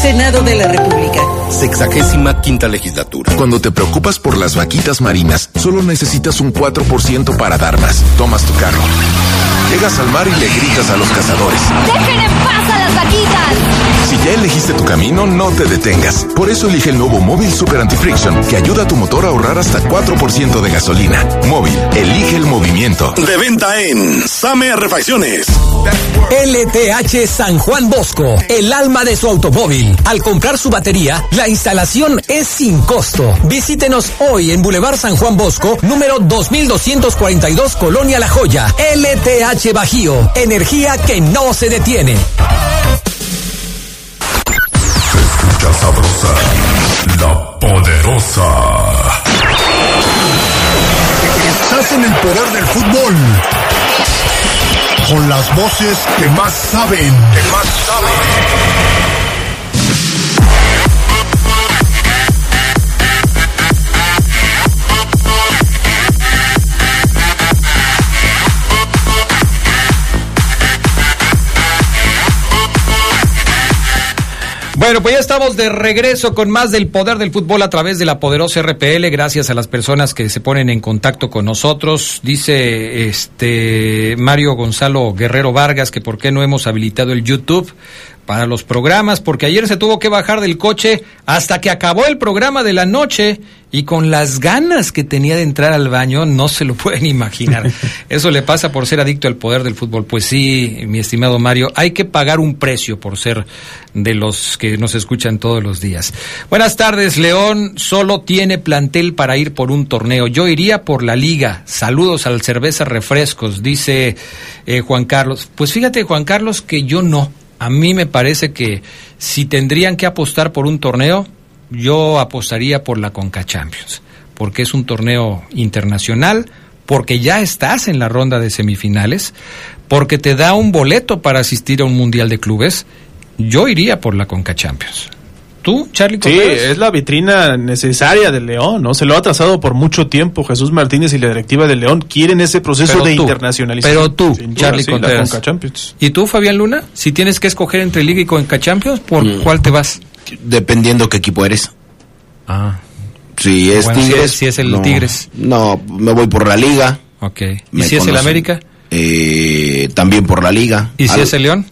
S18: Senado de la República.
S19: Sexagésima quinta legislatura.
S3: Cuando te preocupas por las vaquitas marinas, solo necesitas un 4% para dar más. Tomas tu carro. Llegas al mar y le gritas a los cazadores.
S5: ¡Dejen en paz a las vaquitas!
S3: Si ya elegiste tu camino, no te detengas. Por eso elige el nuevo Móvil Super Anti-Friction, que ayuda a tu motor a ahorrar hasta 4% de gasolina. Móvil, elige el movimiento.
S2: De venta en Same Refacciones.
S9: LTH San Juan Bosco, el alma de su automóvil. Al comprar su batería, la instalación es sin costo. Visítenos hoy en Boulevard San Juan Bosco, número 2242, Colonia La Joya. LTH Bajío, energía que no se detiene.
S2: Escucha sabrosa, la poderosa.
S6: Estás en el poder del fútbol. Con las voces que más saben. Que más saben.
S1: Bueno, pues ya estamos de regreso con más del poder del fútbol a través de la poderosa RPL. Gracias a las personas que se ponen en contacto con nosotros. Dice este Mario Gonzalo Guerrero Vargas que por qué no hemos habilitado el YouTube para los programas, porque ayer se tuvo que bajar del coche hasta que acabó el programa de la noche y con las ganas que tenía de entrar al baño no se lo pueden imaginar. Eso le pasa por ser adicto al poder del fútbol. Pues sí, mi estimado Mario, hay que pagar un precio por ser de los que nos escuchan todos los días. Buenas tardes, León solo tiene plantel para ir por un torneo. Yo iría por la liga. Saludos al cerveza refrescos, dice eh, Juan Carlos. Pues fíjate, Juan Carlos, que yo no. A mí me parece que si tendrían que apostar por un torneo, yo apostaría por la Conca Champions, porque es un torneo internacional, porque ya estás en la ronda de semifinales, porque te da un boleto para asistir a un Mundial de Clubes. Yo iría por la Conca Champions. ¿Tú, Charlie
S7: Sí,
S1: Contreras?
S7: es la vitrina necesaria del León, ¿no? Se lo ha trazado por mucho tiempo. Jesús Martínez y la directiva del León quieren ese proceso
S1: Pero
S7: de
S1: tú,
S7: internacionalización.
S1: Pero tú,
S7: duda,
S1: Charlie
S7: sí,
S1: Contreras.
S7: Conca Champions.
S1: ¿Y tú, Fabián Luna? Si tienes que escoger entre Liga y Conca Champions, ¿por
S8: Mm.
S1: cuál te vas?
S8: Dependiendo qué equipo eres.
S1: Ah.
S8: Si es
S1: Bueno, si
S8: Tigres.
S1: es- si es el
S8: no,
S1: Tigres.
S8: No, me voy por la Liga.
S1: Ok. ¿Y si es el. América?
S8: Eh, también por la Liga.
S1: ¿Y si
S8: Al-
S1: es el León?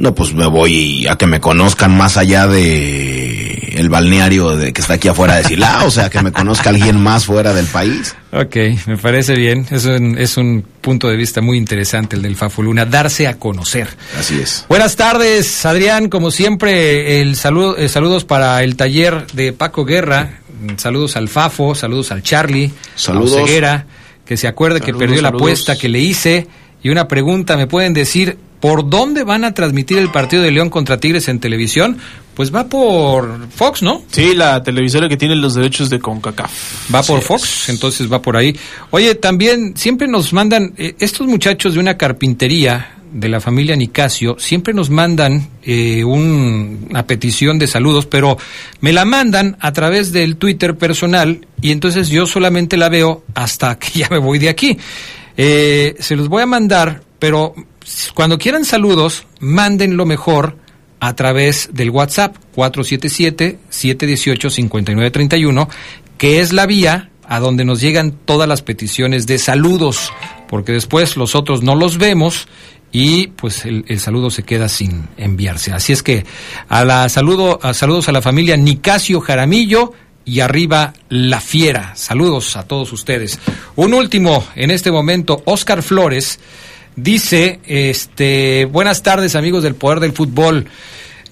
S8: No, pues me voy a que me conozcan más allá de el balneario de que está aquí afuera de Silao, o sea, que me conozca alguien más fuera del país.
S1: Ok, me parece bien. Es un, es un punto de vista muy interesante el del Fafo Luna, darse a conocer.
S8: Así es.
S1: Buenas tardes, Adrián. Como siempre, el saludo, eh, saludos para el taller de Paco Guerra. Saludos al Fafo, saludos al Charlie,
S8: Saludos.
S1: a Ceguera, que se acuerde que
S7: Saludos,
S1: perdió la apuesta que le hice. Y una pregunta, ¿me pueden decir por dónde van a transmitir el partido de León contra Tigres en televisión? Pues va por Fox, ¿no?
S7: Sí, la televisora que tiene los derechos de CONCACAF.
S1: Va por Fox, entonces va por ahí. Oye, también siempre nos mandan, eh, estos muchachos de una carpintería de la familia Nicasio, siempre nos mandan eh, un- una petición de saludos, pero me la mandan a través del Twitter personal y entonces yo solamente la veo hasta que ya me voy de aquí. Eh, se los voy a mandar, pero cuando quieran saludos, mándenlo mejor a través del WhatsApp 477-718-5931, que es la vía a donde nos llegan todas las peticiones de saludos, porque después los otros no los vemos y pues el, saludo se queda sin enviarse. Así es que a la saludo, saludos a la familia Nicasio Jaramillo y arriba La Fiera. Saludos a todos ustedes. Un último en este momento, Oscar Flores dice, este, buenas tardes amigos del Poder del Fútbol.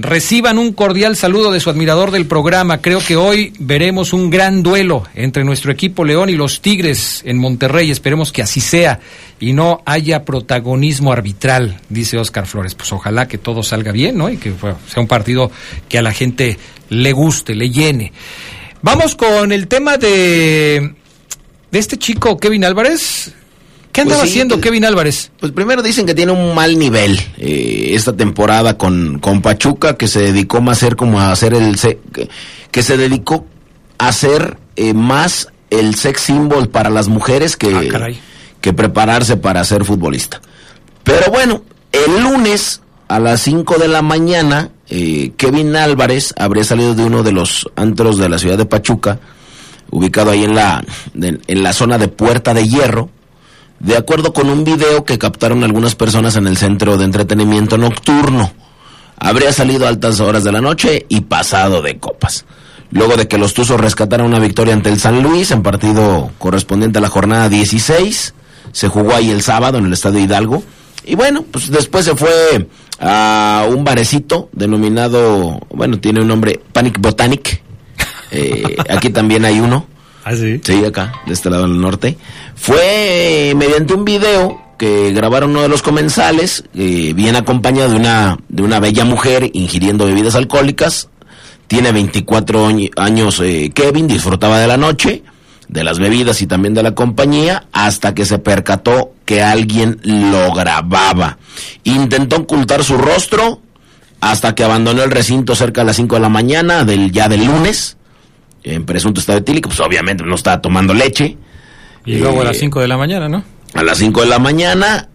S1: Reciban un cordial saludo de su admirador del programa. Creo que hoy veremos un gran duelo entre nuestro equipo León y los Tigres en Monterrey. Esperemos que así sea y no haya protagonismo arbitral, dice Oscar Flores. Pues ojalá que todo salga bien, ¿no? Y que sea un partido que a la gente le guste, le llene. Vamos con el tema de, de este chico Kevin Álvarez. ¿Qué andaba
S8: Pues sí,
S1: haciendo
S8: pues-
S1: Kevin Álvarez?
S8: Pues primero dicen que tiene un mal nivel eh, esta temporada con, con Pachuca, que se dedicó más a ser como a hacer el... se- que, que se dedicó a ser eh, más el sex symbol para las mujeres que, que prepararse para ser futbolista. Pero bueno, el lunes a las 5 de la mañana, eh, Kevin Álvarez habría salido de uno de los antros de la ciudad de Pachuca, ubicado ahí en la, en la zona de Puerta de Hierro, de acuerdo con un video que captaron algunas personas en el centro de entretenimiento nocturno. Habría salido a altas horas de la noche y pasado de copas. Luego de que los Tuzos rescataran una victoria ante el San Luis en partido correspondiente a la jornada 16, se jugó ahí el sábado en el Estadio Hidalgo. Y bueno, pues después se fue a un barecito denominado, bueno, tiene un nombre, Panic Botanic. Eh, aquí también hay uno.
S1: ¿Ah, sí?
S8: Acá, de este lado del norte. Fue eh, mediante un video que grabaron uno de los comensales, eh, bien acompañado de una, de una bella mujer ingiriendo bebidas alcohólicas. Tiene 24 añi- años eh, Kevin, disfrutaba de la noche, de las bebidas y también de la compañía, hasta que se percató que alguien lo grababa. Intentó ocultar su rostro hasta que abandonó el recinto cerca de las 5 de la mañana del ya del lunes en presunto estado etílico, pues obviamente no estaba tomando leche.
S1: Y luego a las
S8: Eh,
S1: 5 de la mañana, ¿no?
S8: a las 5 de la mañana.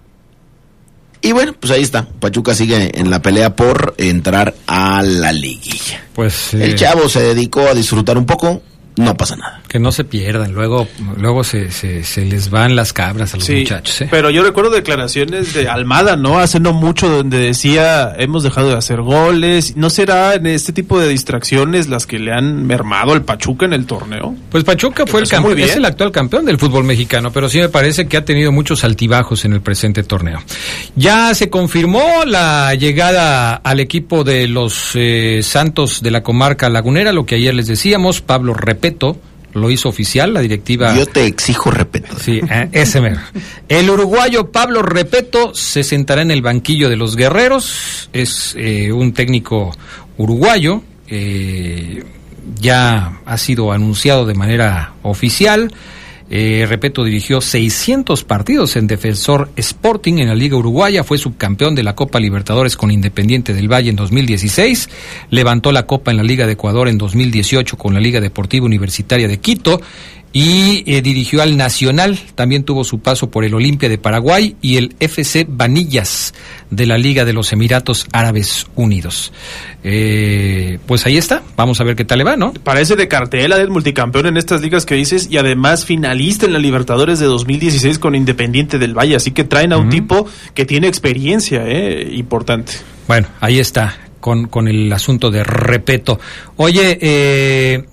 S8: Y bueno, pues ahí está. Pachuca sigue en la pelea por entrar a la liguilla.
S1: Pues
S8: El
S1: eh,
S8: chavo se dedicó a disfrutar un poco, no pasa nada.
S1: Que no se pierdan, luego luego se, se, se les van las cabras a los
S7: Sí,
S1: muchachos. ¿eh?
S7: pero yo recuerdo declaraciones de Almada, ¿no? Hace no mucho donde decía, hemos dejado de hacer goles. ¿No será en este tipo de distracciones las que le han mermado al Pachuca en el torneo?
S1: Pues Pachuca fue el
S7: empezó
S1: campeón, es el actual campeón del fútbol mexicano, pero sí me parece que ha tenido muchos altibajos en el presente torneo. Ya se confirmó la llegada al equipo de los eh, Santos de la comarca lagunera, lo que ayer les decíamos, Pablo Repeto lo hizo oficial la directiva.
S8: Yo te exijo Repeto.
S1: Sí, eh, ese mero. El uruguayo Pablo Repeto se sentará en el banquillo de los guerreros. Es eh, un técnico uruguayo. eh, ya ha sido anunciado de manera oficial. Eh, Repeto dirigió 600 partidos en Defensor Sporting en la Liga Uruguaya, fue subcampeón de la Copa Libertadores con Independiente del Valle en 2016, levantó la Copa en la Liga de Ecuador en 2018 con la Liga Deportiva Universitaria de Quito y eh, dirigió al Nacional, también tuvo su paso por el Olimpia de Paraguay y el FC Vanillas de la Liga de los Emiratos Árabes Unidos. Eh, pues ahí está, vamos a ver qué tal le va, ¿no?
S7: Parece de cartela del multicampeón en estas ligas que dices y además finalista en la Libertadores de 2016 con Independiente del Valle, así que traen a un tipo que tiene experiencia, eh, importante.
S1: Bueno, ahí está, con, con el asunto de repeto. Oye, eh,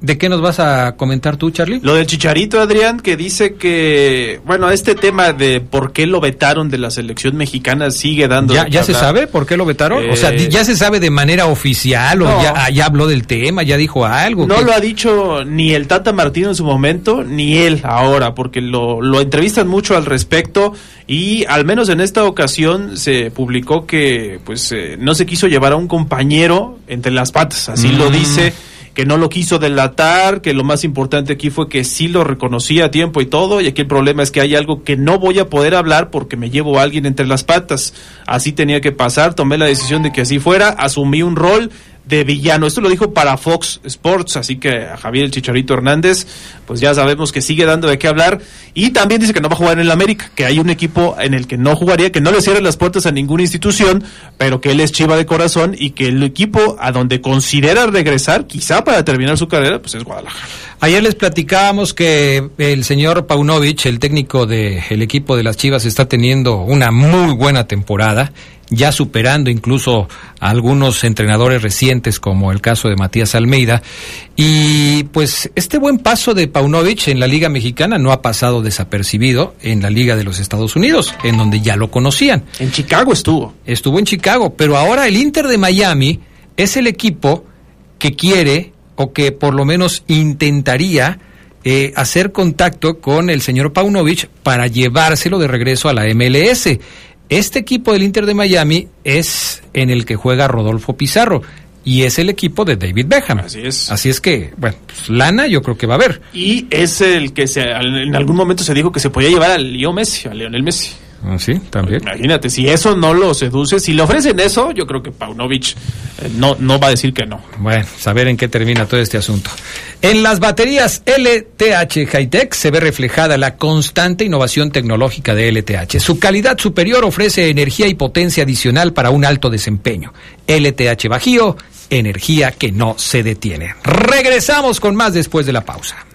S1: ¿de qué nos vas a comentar tú, Charlie?
S7: Lo del Chicharito, Adrián, que dice que, bueno, este tema de por qué lo vetaron de la selección mexicana sigue dando...
S1: ¿Ya, se sabe por qué lo vetaron? o sea,
S7: Eh,
S1: ¿ya se sabe de manera oficial o
S7: No.
S1: ya, ya habló del tema, ya dijo algo?
S7: No lo ha dicho ni el Tata Martino en su momento, ni él ahora, porque lo, lo entrevistan mucho al respecto y al menos en esta ocasión se publicó que pues eh, no se quiso llevar a un compañero entre las patas, así lo
S1: Mm.
S7: dice que no lo quiso delatar, que lo más importante aquí fue que sí lo reconocía a tiempo y todo, y aquí el problema es que hay algo que no voy a poder hablar porque me llevo a alguien entre las patas. Así tenía que pasar, tomé la decisión de que así fuera, asumí un rol de villano. Esto lo dijo para Fox Sports, así que a Javier el Chicharito Hernández, pues ya sabemos que sigue dando de qué hablar. Y también dice que no va a jugar en el América, que hay un equipo en el que no jugaría, que no le cierre las puertas a ninguna institución, pero que él es chiva de corazón y que el equipo a donde considera regresar, quizá para terminar su carrera, pues es Guadalajara.
S1: Ayer les platicábamos que el señor Paunovic, el técnico del equipo de las Chivas, está teniendo una muy buena temporada, ya superando incluso a algunos entrenadores recientes, como el caso de Matías Almeida. Y pues este buen paso de Paunovic en la Liga Mexicana no ha pasado desapercibido en la Liga de los Estados Unidos, en donde ya lo conocían.
S7: En Chicago estuvo.
S1: Estuvo en Chicago, pero ahora el Inter de Miami es el equipo que quiere o que por lo menos intentaría eh, hacer contacto con el señor Paunovic para llevárselo de regreso a la MLS. Este equipo del Inter de Miami es en el que juega Rodolfo Pizarro y es el equipo de David Beckham.
S7: Así es.
S1: Así es que, bueno, pues, lana yo creo que va a haber.
S7: Y es el que se, en algún momento se dijo que se podía llevar al Leo Messi, a Lionel Messi.
S1: Ah, Sí, también.
S7: Imagínate, si eso no lo seduce, si le ofrecen eso, yo creo que Paunovic eh, no, no va a decir que no.
S1: Bueno, saber en qué termina todo este asunto. En las baterías LTH Hightech se ve reflejada la constante innovación tecnológica de LTH. Su calidad superior ofrece energía y potencia adicional para un alto desempeño. LTH Bajío, energía que no se detiene. Regresamos con más después de la pausa.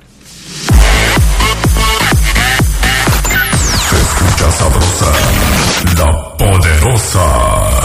S2: Escucha sabrosa, la poderosa.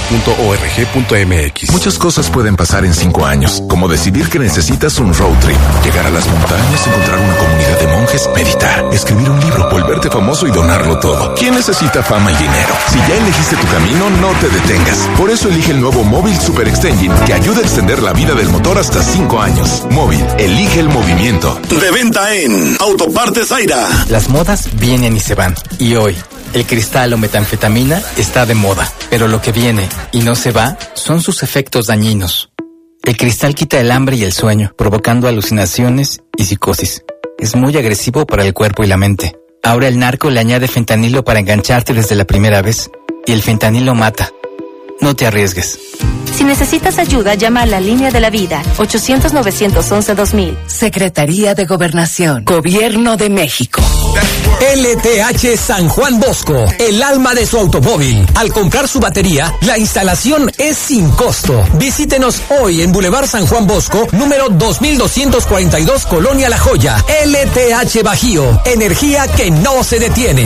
S3: Muchas cosas pueden pasar en cinco años, como decidir que necesitas un road trip, llegar a las montañas, encontrar una comunidad de monjes, meditar, escribir un libro, volverte famoso y donarlo todo. ¿Quién necesita fama y dinero? Si ya elegiste tu camino, no te detengas. Por eso elige el nuevo Móvil Super Extension, que ayuda a extender la vida del motor hasta cinco años. Móvil, elige el movimiento.
S2: De venta en Autopartes Zaira.
S20: Las modas vienen y se van. Y hoy, el cristal o metanfetamina está de moda. Pero lo que viene y no se va son sus efectos dañinos. El cristal quita el hambre y el sueño, provocando alucinaciones y psicosis. Es muy agresivo para el cuerpo y la mente. Ahora el narco le añade fentanilo para engancharte desde la primera vez. Y el fentanilo mata. No te arriesgues.
S21: Si necesitas ayuda, llama a la línea de la vida 800-911-2000.
S22: Secretaría de Gobernación, Gobierno de México.
S9: LTH San Juan Bosco, el alma de su automóvil. Al comprar su batería, la instalación es sin costo. Visítenos hoy en Boulevard San Juan Bosco, número 2242, Colonia La Joya. LTH Bajío, energía que no se detiene.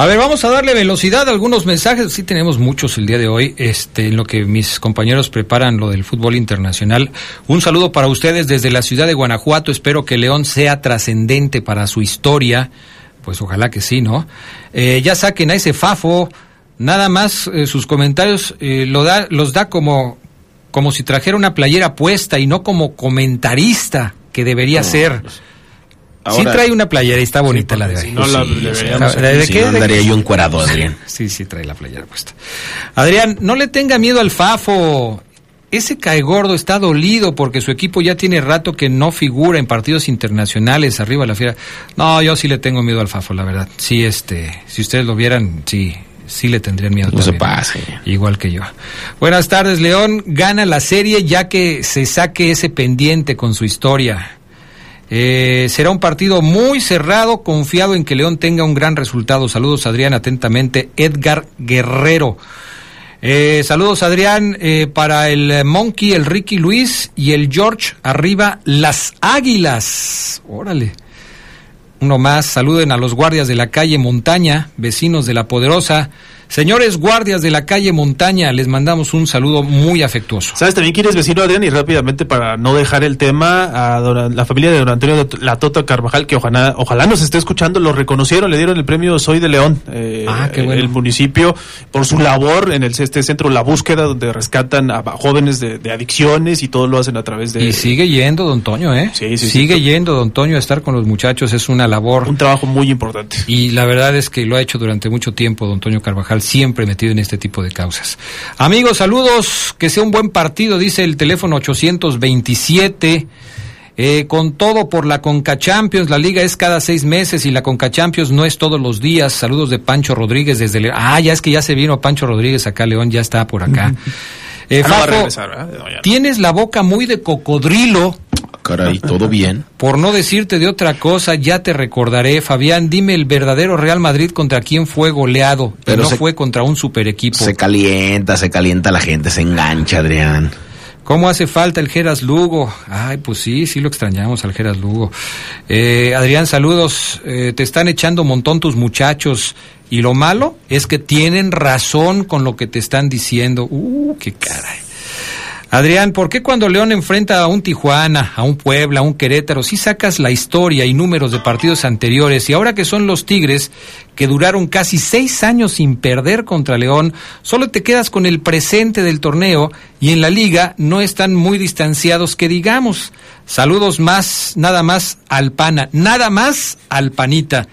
S1: A ver, vamos a darle velocidad a algunos mensajes. Sí tenemos muchos el día de hoy, este, en lo que mis compañeros preparan lo del fútbol internacional. Un saludo para ustedes desde la ciudad de Guanajuato. Espero que León sea trascendente para su historia. Pues ojalá que sí, ¿no? Eh, ya saquen a ese Fafo. Nada más eh, sus comentarios eh, lo da, los da como, como si trajera una playera puesta y no como comentarista que debería ser. Sí
S8: Ahora-
S1: trae una playera y está bonita la de
S8: no la
S1: Sí,
S8: deberíamos-
S1: ¿De, de
S8: si
S1: qué?
S8: no,
S1: ¿De
S8: andaría yo encuerado, Adrián.
S1: Sí, sí, trae la playera puesta. Adrián, no le tenga miedo al Fafo. Ese cae gordo está dolido porque su equipo ya tiene rato que no figura en partidos internacionales arriba de la fiera. No, yo sí le tengo miedo al Fafo, la verdad. Sí, este, si ustedes lo vieran, sí, sí le tendrían miedo.
S8: No se pase.
S1: Igual que yo. Buenas tardes, León. Gana la serie ya que se saque ese pendiente con su historia. Eh, será un partido muy cerrado, confiado en que León tenga un gran resultado. Saludos, Adrián, atentamente, Edgar Guerrero. Eh, saludos, Adrián, eh, para el Monkey, el Ricky Luis y el George, arriba las Águilas. Órale. Uno más, saluden a los guardias de la calle Montaña, vecinos de La Poderosa. Señores guardias de la calle Montaña, les mandamos un saludo muy afectuoso.
S7: ¿Sabes también quién es vecino, Adrián? Y rápidamente, para no dejar el tema, a don- la familia de don Antonio de La Tota Carvajal, que ojalá, ojalá nos esté escuchando, lo reconocieron, le dieron el premio Soy de León. eh,
S1: Ah, qué bueno.
S7: El municipio, por su labor en el, este centro La Búsqueda, donde rescatan a jóvenes de, de adicciones y todo lo hacen a través de...
S1: Y sigue yendo, don Toño, ¿eh?
S7: Sí, sí, sí.
S1: sigue yendo, don Toño, a estar con los muchachos. Es una labor.
S7: Un trabajo muy importante.
S1: Y la verdad es que lo ha hecho durante mucho tiempo, don Toño Carvajal, siempre metido en este tipo de causas. Amigos, saludos, que sea un buen partido, dice el teléfono 827. Eh, con todo por la Conca Champions, la liga es cada seis meses y la Conca Champions no es todos los días. Saludos de Pancho Rodríguez desde León. Ah, ya es que ya se vino Pancho Rodríguez acá, León, ya está por acá. Eh,
S7: Ah, no va a
S1: Fafo,
S7: regresar, ¿verdad? No, ya no.
S1: tienes la boca muy de cocodrilo.
S8: Caray, todo bien.
S1: Por no decirte de otra cosa, ya te recordaré, Fabián, dime el verdadero Real Madrid contra quién fue goleado, pero no
S8: se-
S1: fue contra un super equipo.
S8: Se calienta, se calienta la gente, se engancha, Adrián.
S1: ¿Cómo hace falta el Geras Lugo? Ay, pues sí, sí lo extrañamos al Geras Lugo. Eh, Adrián, saludos. Eh, te están echando un montón tus muchachos. Y lo malo es que tienen razón con lo que te están diciendo. Uh, qué caray. Adrián, ¿por qué cuando León enfrenta a un Tijuana, a un Puebla, a un Querétaro, sí sacas la historia y números de partidos anteriores y ahora que son los Tigres, que duraron casi seis años sin perder contra León, solo te quedas con el presente del torneo y en la liga no están muy distanciados que digamos. Saludos más, nada más al pana, nada más al panita.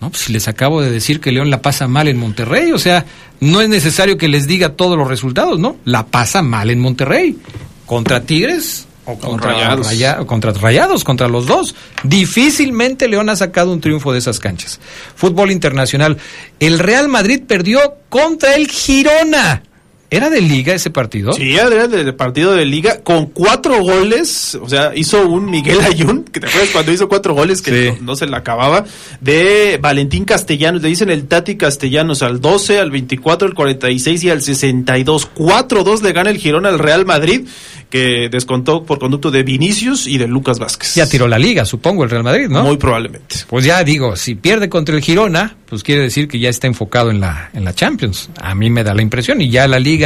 S1: No, pues si les acabo de decir que León la pasa mal en Monterrey, o sea, no es necesario que les diga todos los resultados, ¿no? La pasa mal en Monterrey. ¿Contra Tigres? O contra
S7: Rayados.
S1: Raya- contra Rayados, contra los dos. Difícilmente León ha sacado un triunfo de esas canchas. Fútbol internacional. El Real Madrid perdió contra el Girona. ¿Era de liga ese partido?
S7: Sí, Adrián, del partido de liga, con cuatro goles, o sea, hizo un Miguel Ayun, que te acuerdas cuando hizo cuatro goles que no, no se le acababa, de Valentín Castellanos, le dicen el Tati Castellanos al 12, al 24, al 46 y al 62. 4-2 le gana el Girona al Real Madrid, que descontó por conducto de Vinicius y de Lucas Vázquez.
S1: Ya tiró la liga, supongo, el Real Madrid, ¿no?
S7: Muy probablemente.
S1: Pues ya digo, si pierde contra el Girona, pues quiere decir que ya está enfocado en la, en la Champions. A mí me da la impresión y ya la liga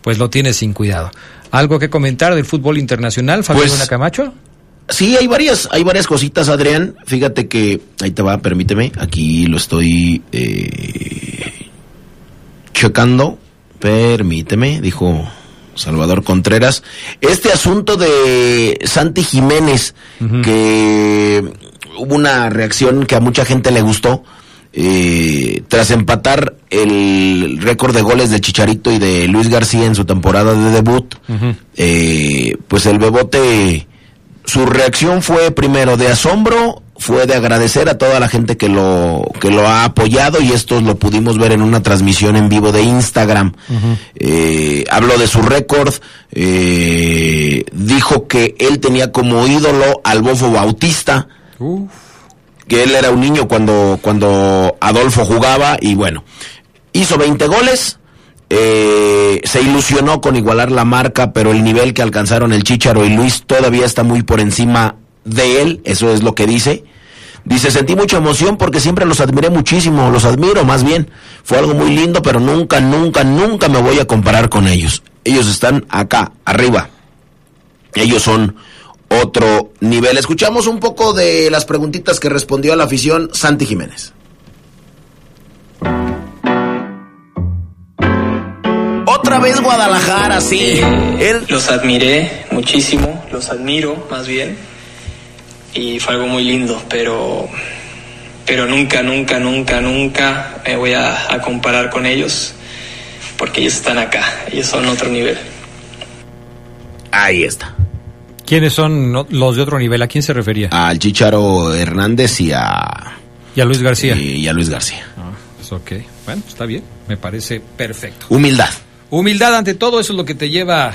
S1: pues lo tiene sin cuidado. ¿Algo que comentar del fútbol internacional, Fabián
S8: Pues-
S1: Camacho?
S8: Sí, hay varias, hay varias cositas, Adrián. Fíjate que, ahí te va, permíteme, aquí lo estoy eh, checando. Permíteme, dijo Salvador Contreras. Este asunto de Santi Jiménez, que hubo una reacción que a mucha gente le gustó, eh, tras empatar el récord de goles de Chicharito y de Luis García en su temporada de debut, eh, pues el Bebote, su reacción fue primero de asombro, fue de agradecer a toda la gente que lo, que lo ha apoyado y esto lo pudimos ver en una transmisión en vivo de Instagram. Eh, habló de su récord, eh, dijo que él tenía como ídolo al Bofo Bautista, que él era un niño cuando, cuando Adolfo jugaba y bueno, hizo 20 goles, eh, se ilusionó con igualar la marca, pero el nivel que alcanzaron el Chicharo y Luis todavía está muy por encima de él, eso es lo que dice. Dice, sentí mucha emoción porque siempre los admiré muchísimo, los admiro más bien. Fue algo muy lindo, pero nunca, nunca, nunca me voy a comparar con ellos. Ellos están acá, arriba. Ellos son otro nivel. Escuchamos un poco de las preguntitas que respondió a la afición Santi Jiménez. Otra vez Guadalajara, sí.
S23: Eh, Los admiré muchísimo, los admiro más bien. Y fue algo muy lindo, pero, pero nunca, nunca, nunca, nunca me voy a, a comparar con ellos, porque ellos están acá, ellos son otro nivel.
S8: Ahí está.
S1: ¿Quiénes son los de otro nivel? ¿A quién se refería?
S8: Al Chicharo Hernández y a...
S1: Y a Luis García.
S8: Y a Luis García.
S1: Pues ok, bueno, está bien, me parece perfecto.
S8: Humildad.
S1: Humildad ante todo, eso es lo que te lleva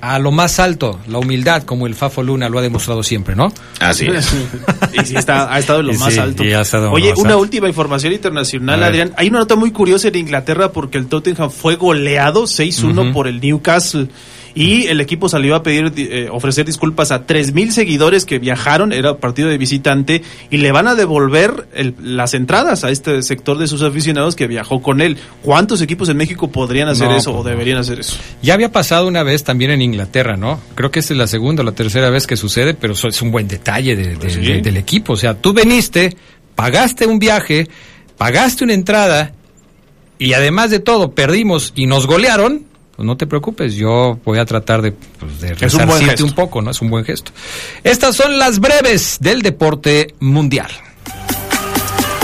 S1: a lo más alto, la humildad, como el Fafo Luna lo ha demostrado siempre, ¿no?
S8: Así es.
S7: y sí, está, ha estado en lo
S1: Y
S7: más
S1: sí,
S7: alto.
S1: y ha estado en lo
S7: Oye,
S1: más
S7: una
S1: alto.
S7: última información internacional. Adrián. Hay una nota muy curiosa en Inglaterra porque el Tottenham fue goleado 6-1
S1: Ujú.
S7: por el Newcastle. Y el equipo salió a pedir, eh, ofrecer disculpas a 3.000 seguidores que viajaron, era partido de visitante, y le van a devolver el- las entradas a este sector de sus aficionados que viajó con él. ¿Cuántos equipos en México podrían hacer
S1: No,
S7: eso
S1: pues
S7: o deberían hacer eso?
S1: Ya había pasado una vez también en Inglaterra, ¿no? Creo que esta es la segunda o la tercera vez que sucede, pero eso es un buen detalle de- de-
S7: sí.
S1: de- del equipo. O sea, tú veniste, pagaste un viaje, pagaste una entrada y además de todo perdimos y nos golearon. Pues no te preocupes, yo voy a tratar de, pues, de
S7: un
S1: resarcirte
S7: gesto.
S1: un poco, ¿no? Es un buen gesto. Estas son las breves del deporte mundial.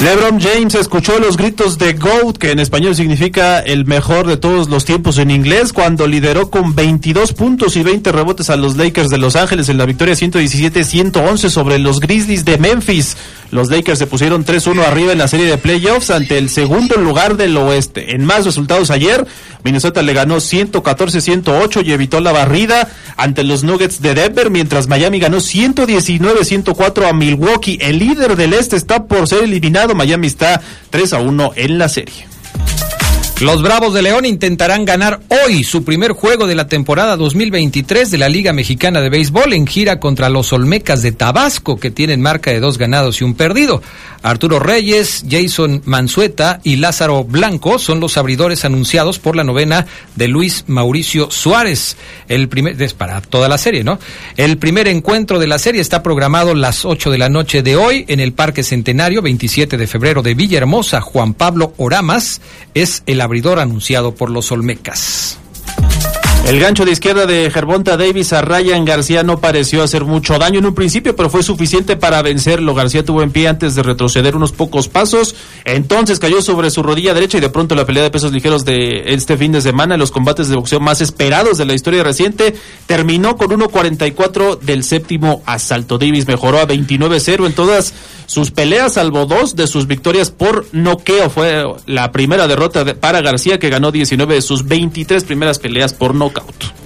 S7: LeBron James escuchó los gritos de GOAT, que en español significa el mejor de todos los tiempos en inglés, cuando lideró con 22 puntos y 20 rebotes a los Lakers de Los Ángeles en la victoria 117-111 sobre los Grizzlies de Memphis. Los Lakers se pusieron 3-1 arriba en la serie de playoffs ante el segundo lugar del oeste. En más resultados ayer, Minnesota le ganó 114-108 y evitó la barrida ante los Nuggets de Denver, mientras Miami ganó 119-104 a Milwaukee. El líder del este está por ser eliminado. Miami está 3-1 en la serie.
S1: Los Bravos de León intentarán ganar hoy su primer juego de la temporada 2023 de la Liga Mexicana de Béisbol en gira contra los Olmecas de Tabasco, que tienen marca de dos ganados y un perdido. Arturo Reyes, Jason Mansueta y Lázaro Blanco son los abridores anunciados por la novena de Luis Mauricio Suárez. El primer, es para toda la serie, ¿no? El primer encuentro de la serie está programado las 8 de la noche de hoy en el Parque Centenario, 27 de febrero de Villahermosa. Juan Pablo Oramas es el abridor anunciado por los Olmecas.
S7: El gancho de izquierda de Gervonta Davis a Ryan García no pareció hacer mucho daño en un principio, pero fue suficiente para vencerlo. García tuvo en pie antes de retroceder unos pocos pasos, entonces cayó sobre su rodilla derecha y de pronto la pelea de pesos ligeros de este fin de semana, los combates de boxeo más esperados de la historia reciente, terminó con 1.44 del séptimo asalto. Davis mejoró a 29-0 en todas sus peleas, salvo dos de sus victorias por noqueo. Fue la primera derrota de- para García, que ganó 19 de sus 23 primeras peleas por nocaut.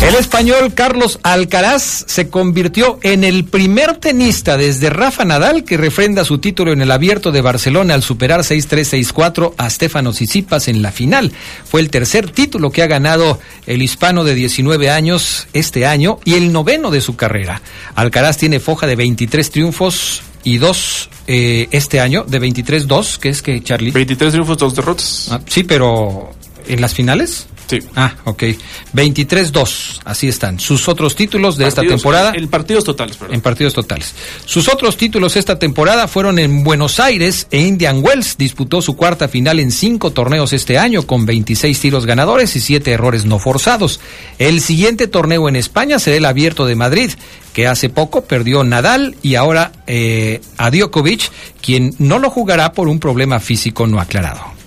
S1: El español Carlos Alcaraz se convirtió en el primer tenista desde Rafa Nadal que refrenda su título en el Abierto de Barcelona al superar 6-3-6-4 a Stefano Tsitsipas en la final. Fue el tercer título que ha ganado el hispano de 19 años este año y el noveno de su carrera. Alcaraz tiene foja de 23 triunfos y dos eh, este año, de 23-2, que es que Charlie.
S7: 23 triunfos, dos derrotas.
S1: Ah, sí, pero ¿En las finales?
S7: Sí.
S1: Ah, ok. 23-2, así están. Sus otros títulos de esta temporada.
S7: En partidos totales, perdón.
S1: En partidos totales. Sus otros títulos esta temporada fueron en Buenos Aires e Indian Wells. Disputó su cuarta final en cinco torneos este año con 26 tiros ganadores y 7 errores no forzados. El siguiente torneo en España será el Abierto de Madrid, que hace poco perdió Nadal y ahora eh, a Djokovic, quien no lo jugará por un problema físico no aclarado.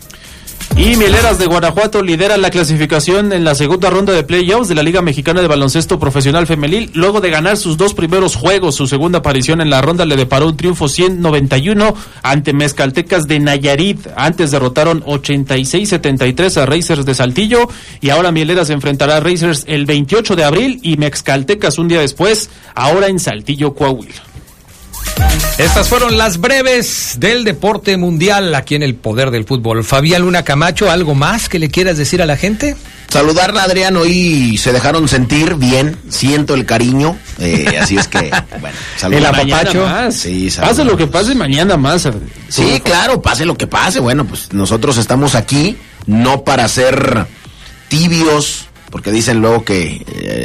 S7: Y Mieleras de Guanajuato lidera la clasificación en la segunda ronda de playoffs de la Liga Mexicana de Baloncesto Profesional Femenil. Luego de ganar sus dos primeros juegos, su segunda aparición en la ronda le deparó un triunfo 191 ante Mezcaltecas de Nayarit. Antes derrotaron 86-73 a Racers de Saltillo y ahora Mieleras enfrentará a Racers el 28 de abril y Mezcaltecas un día después, ahora en Saltillo, Coahuila.
S1: Estas fueron las breves del deporte mundial aquí en el poder del fútbol. Fabián Luna Camacho, ¿algo más que le quieras decir a la gente?
S8: Saludarla, Adrián, hoy se dejaron sentir bien, siento el cariño, eh, así es que, bueno,
S7: El apapacho.
S8: Sí,
S7: Pase lo que pase, mañana más.
S8: Sí, claro, pase lo que pase. Bueno, pues nosotros estamos aquí no para ser tibios, porque dicen luego que eh,